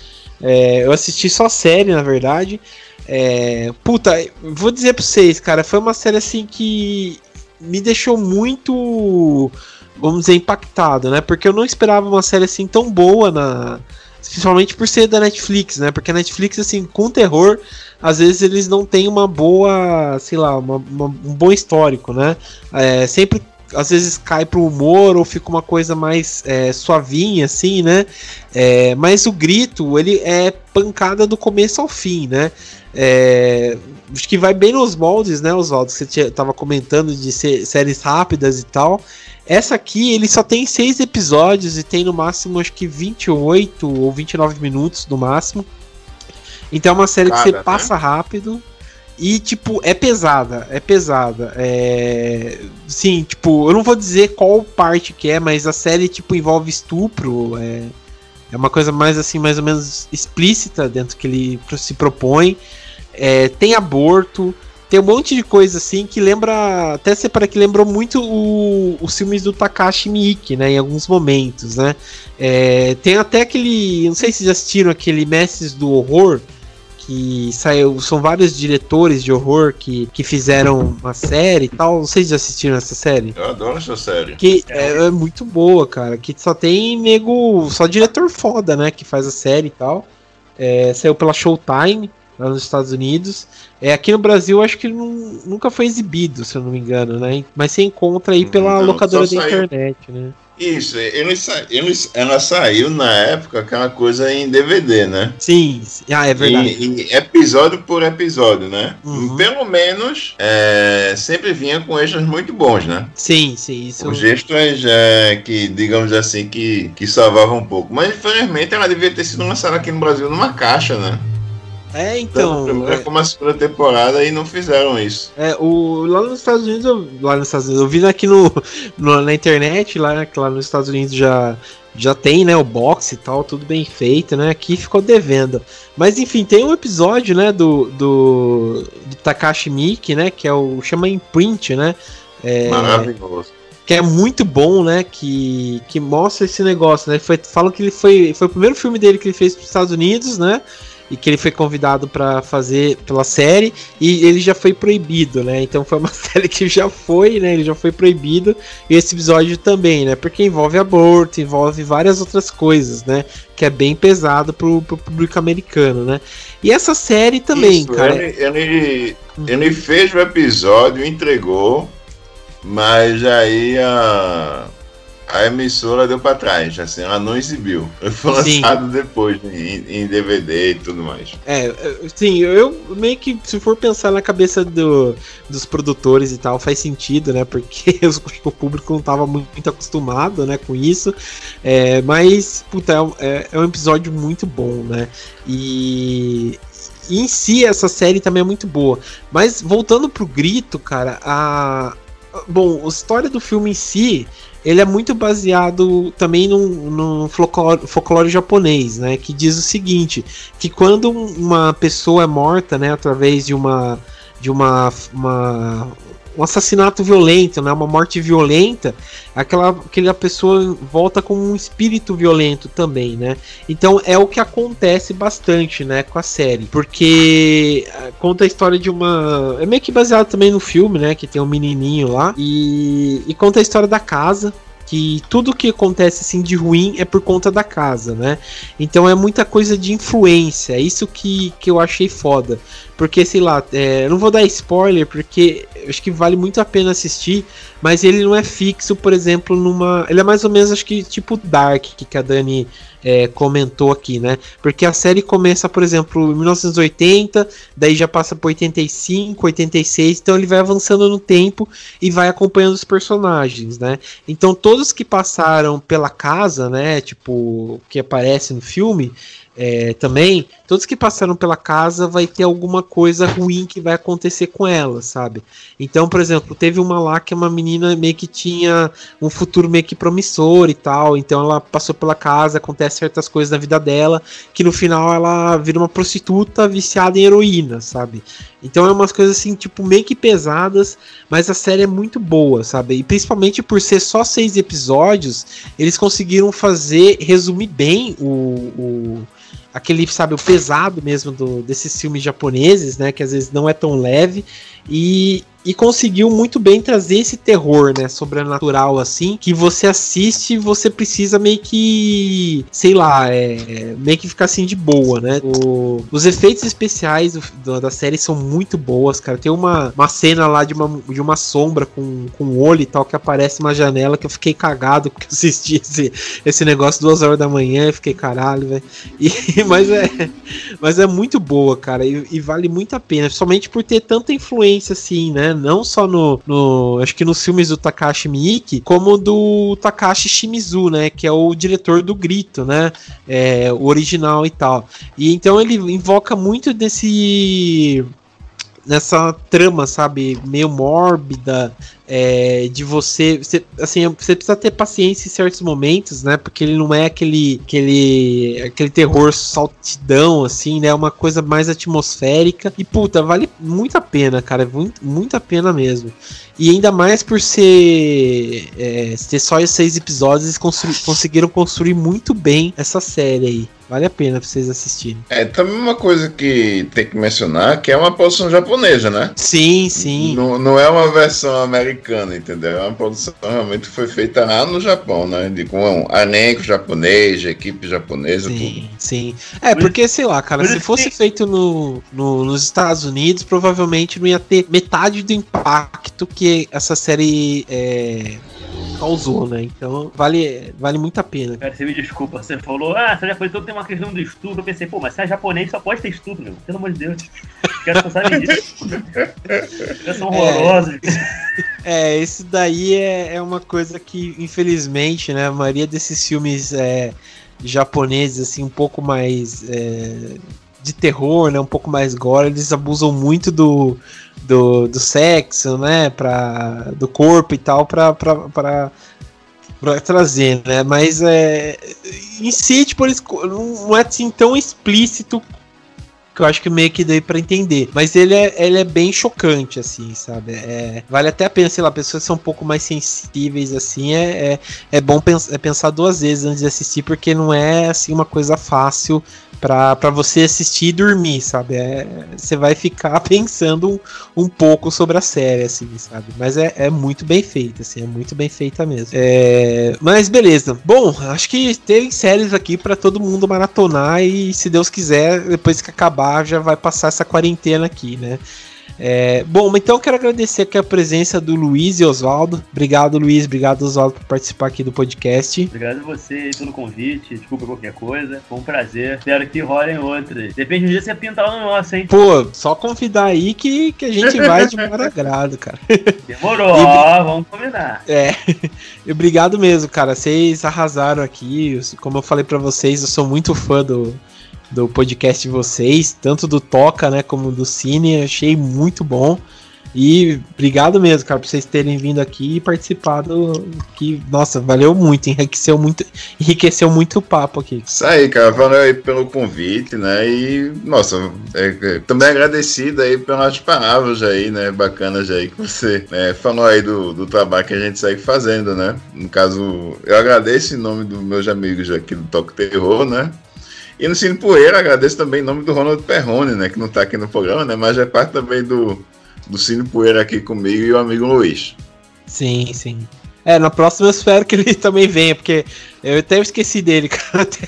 É, eu assisti só a série, na verdade. É, puta, vou dizer pra vocês, cara, foi uma série assim que me deixou muito, vamos dizer, impactado, né? Porque eu não esperava uma série assim tão boa na. Principalmente por ser da Netflix, né? Porque a Netflix, assim, com terror, às vezes eles não têm uma boa, sei lá, uma, uma, um bom histórico, né? É, sempre às vezes cai pro humor ou fica uma coisa mais é, suavinha, assim, né? É, mas o grito, ele é pancada do começo ao fim, né? É, acho que vai bem nos moldes, né, Oswaldo? Que você tava comentando de ser, séries rápidas e tal. Essa aqui, ele só tem seis episódios e tem no máximo, acho que 28 ou 29 minutos no máximo. Então é uma série Cara, que você né? passa rápido. E, tipo, é pesada, é pesada. É... Sim, tipo, eu não vou dizer qual parte que é, mas a série, tipo, envolve estupro. É, é uma coisa mais, assim, mais ou menos explícita dentro que ele se propõe. É, tem aborto, tem um monte de coisa assim que lembra. Até para que lembrou muito o, os filmes do Takashi Miike, né? Em alguns momentos, né? É, tem até aquele. Não sei se já assistiram aquele Mestres do Horror que saiu. São vários diretores de horror que, que fizeram uma série e tal. Vocês já assistiram essa série? Eu adoro essa série. Que é, é, muito boa, cara. Que só tem nego. Só diretor foda, né? Que faz a série e tal. É, saiu pela Showtime lá nos Estados Unidos. É, aqui no Brasil acho que não, nunca foi exibido, se eu não me engano, né? Mas você encontra aí pela não, locadora da internet, né? Isso, ele, sa... ele, ela saiu na época aquela coisa em DVD, né? Sim, ah, é verdade. E, e episódio por episódio, né? Uhum. Pelo menos é, sempre vinha com extras muito bons, né? Sim, sim. Isso... Os extras é, que, digamos assim, que, que salvavam um pouco. Mas infelizmente ela devia ter sido lançada aqui no Brasil numa caixa, né? É, então. Tanto a é, como a segunda temporada e não fizeram isso. É, o, lá nos Estados Unidos, eu, lá nos Estados Unidos, eu vi aqui no, no, na internet, lá, lá nos Estados Unidos já, já tem, né, o box e tal, tudo bem feito, né? Aqui ficou devendo. Mas enfim, tem um episódio, né, do, do, do Takashi Miki, né, que é o chama Imprint, né? É, Maravilhoso. Que é muito bom, né? Que, que mostra esse negócio, né? Foi, falam que ele foi, foi o primeiro filme dele que ele fez para os Estados Unidos, né? E que ele foi convidado para fazer pela série e ele já foi proibido, né? Então foi uma série que já foi, né? Ele já foi proibido e esse episódio também, né? Porque envolve aborto, envolve várias outras coisas, né? Que é bem pesado pro, pro público americano, né? E essa série também, Isso, cara. Ele, ele, ele fez o episódio, entregou Mas aí a a emissora deu pra trás, assim, ela não exibiu. Foi lançado sim. depois, em, em, DVD e tudo mais. É, sim, eu meio que, se for pensar na cabeça do, dos produtores e tal, faz sentido, né? Porque o público não tava muito acostumado, né, com isso. É, mas, puta, é, é, é um episódio muito bom, né? E, em si essa série também é muito boa. Mas voltando pro grito, cara, a. Bom, a história do filme em si ele é muito baseado também no, no folclore, folclore, japonês, né? Que diz o seguinte: que quando uma pessoa é morta, né, através de uma de uma, uma um assassinato violento, né, uma morte violenta, aquela, aquela pessoa volta com um espírito violento também, né? Então é o que acontece bastante, né, com a série, porque eh, conta a história de uma, é meio que baseado também no filme, né, que tem um menininho lá e, e conta a história da casa que tudo que acontece assim de ruim é por conta da casa, né? Então é muita coisa de influência, é isso que, que eu achei foda. Porque, sei lá, é, não vou dar spoiler, porque acho que vale muito a pena assistir, mas ele não é fixo, por exemplo, numa. Ele é mais ou menos, acho que tipo Dark, que a Dani é, comentou aqui, né? Porque a série começa, por exemplo, em 1980, daí já passa por 85, 86, então ele vai avançando no tempo e vai acompanhando os personagens, né? Então todos que passaram pela casa, né? Tipo, que aparece no filme, é, também, todos que passaram pela casa vai ter alguma coisa ruim que vai acontecer com ela, sabe? Então, por exemplo, teve uma lá que é uma menina meio que tinha um futuro meio que promissor e tal, então ela passou pela casa, acontece certas coisas na vida dela, que no final ela vira uma prostituta viciada em heroína, sabe? Então é umas coisas assim, tipo, meio que pesadas, mas a série é muito boa, sabe? E principalmente por ser só seis episódios, eles conseguiram fazer, resumir bem o, o aquele, sabe, o pesado mesmo do, desses filmes japoneses, né? Que às vezes não é tão leve. E, e conseguiu muito bem trazer esse terror, né, sobrenatural assim, que você assiste e você precisa meio que, sei lá, é, meio que ficar assim de boa, né? O, os efeitos especiais do, da série são muito boas, cara. Tem uma, uma cena lá de uma, de uma sombra com, com um olho e tal que aparece uma janela que eu fiquei cagado porque assisti esse, esse negócio duas horas da manhã e fiquei caralho, velho. Mas é, mas é muito boa, cara, e, e vale muito a pena, somente por ter tanta influência assim, né? Não só no, no acho que nos filmes do Takashi Miike, como do Takashi Shimizu, né? Que é o diretor do Grito, né? É, o original e tal. E então ele invoca muito desse nessa trama, sabe, meio mórbida, é, de você, você, assim, você precisa ter paciência em certos momentos, né? Porque ele não é aquele, aquele, aquele terror saltidão, assim, né? É uma coisa mais atmosférica e puta, vale muito a pena, cara, muito, muito a pena mesmo. E ainda mais por ser, é, ter só seis episódios, eles constru conseguiram construir muito bem essa série aí. Vale a pena pra vocês assistirem. É, também uma coisa que tem que mencionar, que é uma produção japonesa, né? Sim, sim. Não, não é uma versão americana, entendeu? É uma produção realmente foi feita lá no Japão, né? De, com um elenco japonês, equipe japonesa, sim, tudo. Sim, É, porque, sei lá, cara, se fosse feito no, no, nos Estados Unidos, provavelmente não ia ter metade do impacto que essa série é, causou, né? Então vale, vale muito a pena. Cara, você me desculpa, você falou, ah, você já foi todo tem uma questão do estupro. Eu pensei, pô, mas se é japonês só pode ter estupro, meu. Pelo amor de Deus. Os caras não sabem disso. Os são horrorosos. É, é, isso daí é, é uma coisa que, infelizmente, né, a maioria desses filmes é, japoneses, assim, um pouco mais. É, de terror, né, um pouco mais gore, eles abusam muito do, do, do sexo, né, pra, do corpo e tal, pra, pra, pra, pra trazer, né, mas é, em si, tipo, eles, não é assim tão explícito que eu acho que meio que dei para entender. Mas ele é, ele é bem chocante, assim, sabe? É, vale até a pena, sei lá, pessoas que são um pouco mais sensíveis, assim, é, é, é bom pens é pensar duas vezes antes de assistir, porque não é, assim, uma coisa fácil para você assistir e dormir, sabe? É, você vai ficar pensando um, um, pouco sobre a série, assim, sabe? Mas é, é muito bem feita, assim, é muito bem feita mesmo. É, mas beleza. Bom, acho que tem séries aqui para todo mundo maratonar e, se Deus quiser, depois que acabar, já vai passar essa quarentena aqui, né? É, bom, então eu quero agradecer aqui a presença do Luiz e Oswaldo. Obrigado, Luiz. Obrigado, Oswaldo, por participar aqui do podcast. Obrigado a você pelo convite. Desculpa qualquer coisa. Foi um prazer. Espero que rolem outras. Depende do dia você pintar no nosso, hein? Pô, só convidar aí que, que a gente vai de maior agrado, cara. Demorou, e, ó, vamos combinar. É. Obrigado mesmo, cara. Vocês arrasaram aqui. Como eu falei para vocês, eu sou muito fã do do podcast de vocês, tanto do Toca, né, como do Cine, achei muito bom. E obrigado mesmo, cara, por vocês terem vindo aqui e participado. Que, nossa, valeu muito, enriqueceu muito, enriqueceu muito o papo aqui. Isso aí, cara, valeu aí pelo convite, né? E, nossa, é, é, também agradecido aí pelas palavras aí, né? Bacanas aí que você né, falou aí do, do trabalho que a gente segue fazendo, né? No caso, eu agradeço em nome dos meus amigos aqui do Toque Terror, né? E no Cine Poeira, agradeço também em nome do Ronald Perrone, né? Que não está aqui no programa, né? Mas é parte também do, do Cine Poeira aqui comigo e o amigo Luiz. Sim, sim. É, na próxima eu espero que ele também venha, porque eu até esqueci dele, cara. Até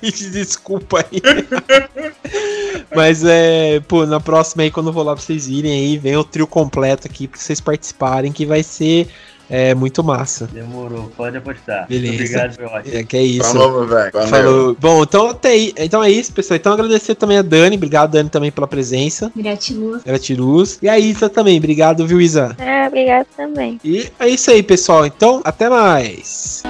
pedi desculpa aí. Mas é, pô, na próxima aí, quando eu vou lá pra vocês irem aí, vem o trio completo aqui pra vocês participarem, que vai ser é muito massa. Demorou, pode apostar. Beleza. Obrigado, Jorge. É que é isso. Falou, velho. Falou. Bom, então, até aí, então é isso, pessoal. Então agradecer também a Dani. Obrigado, Dani, também pela presença. Gratiluz. Gratiluz. E a Isa também. Obrigado, viu, Isa? É, obrigado também. E é isso aí, pessoal. Então, até mais.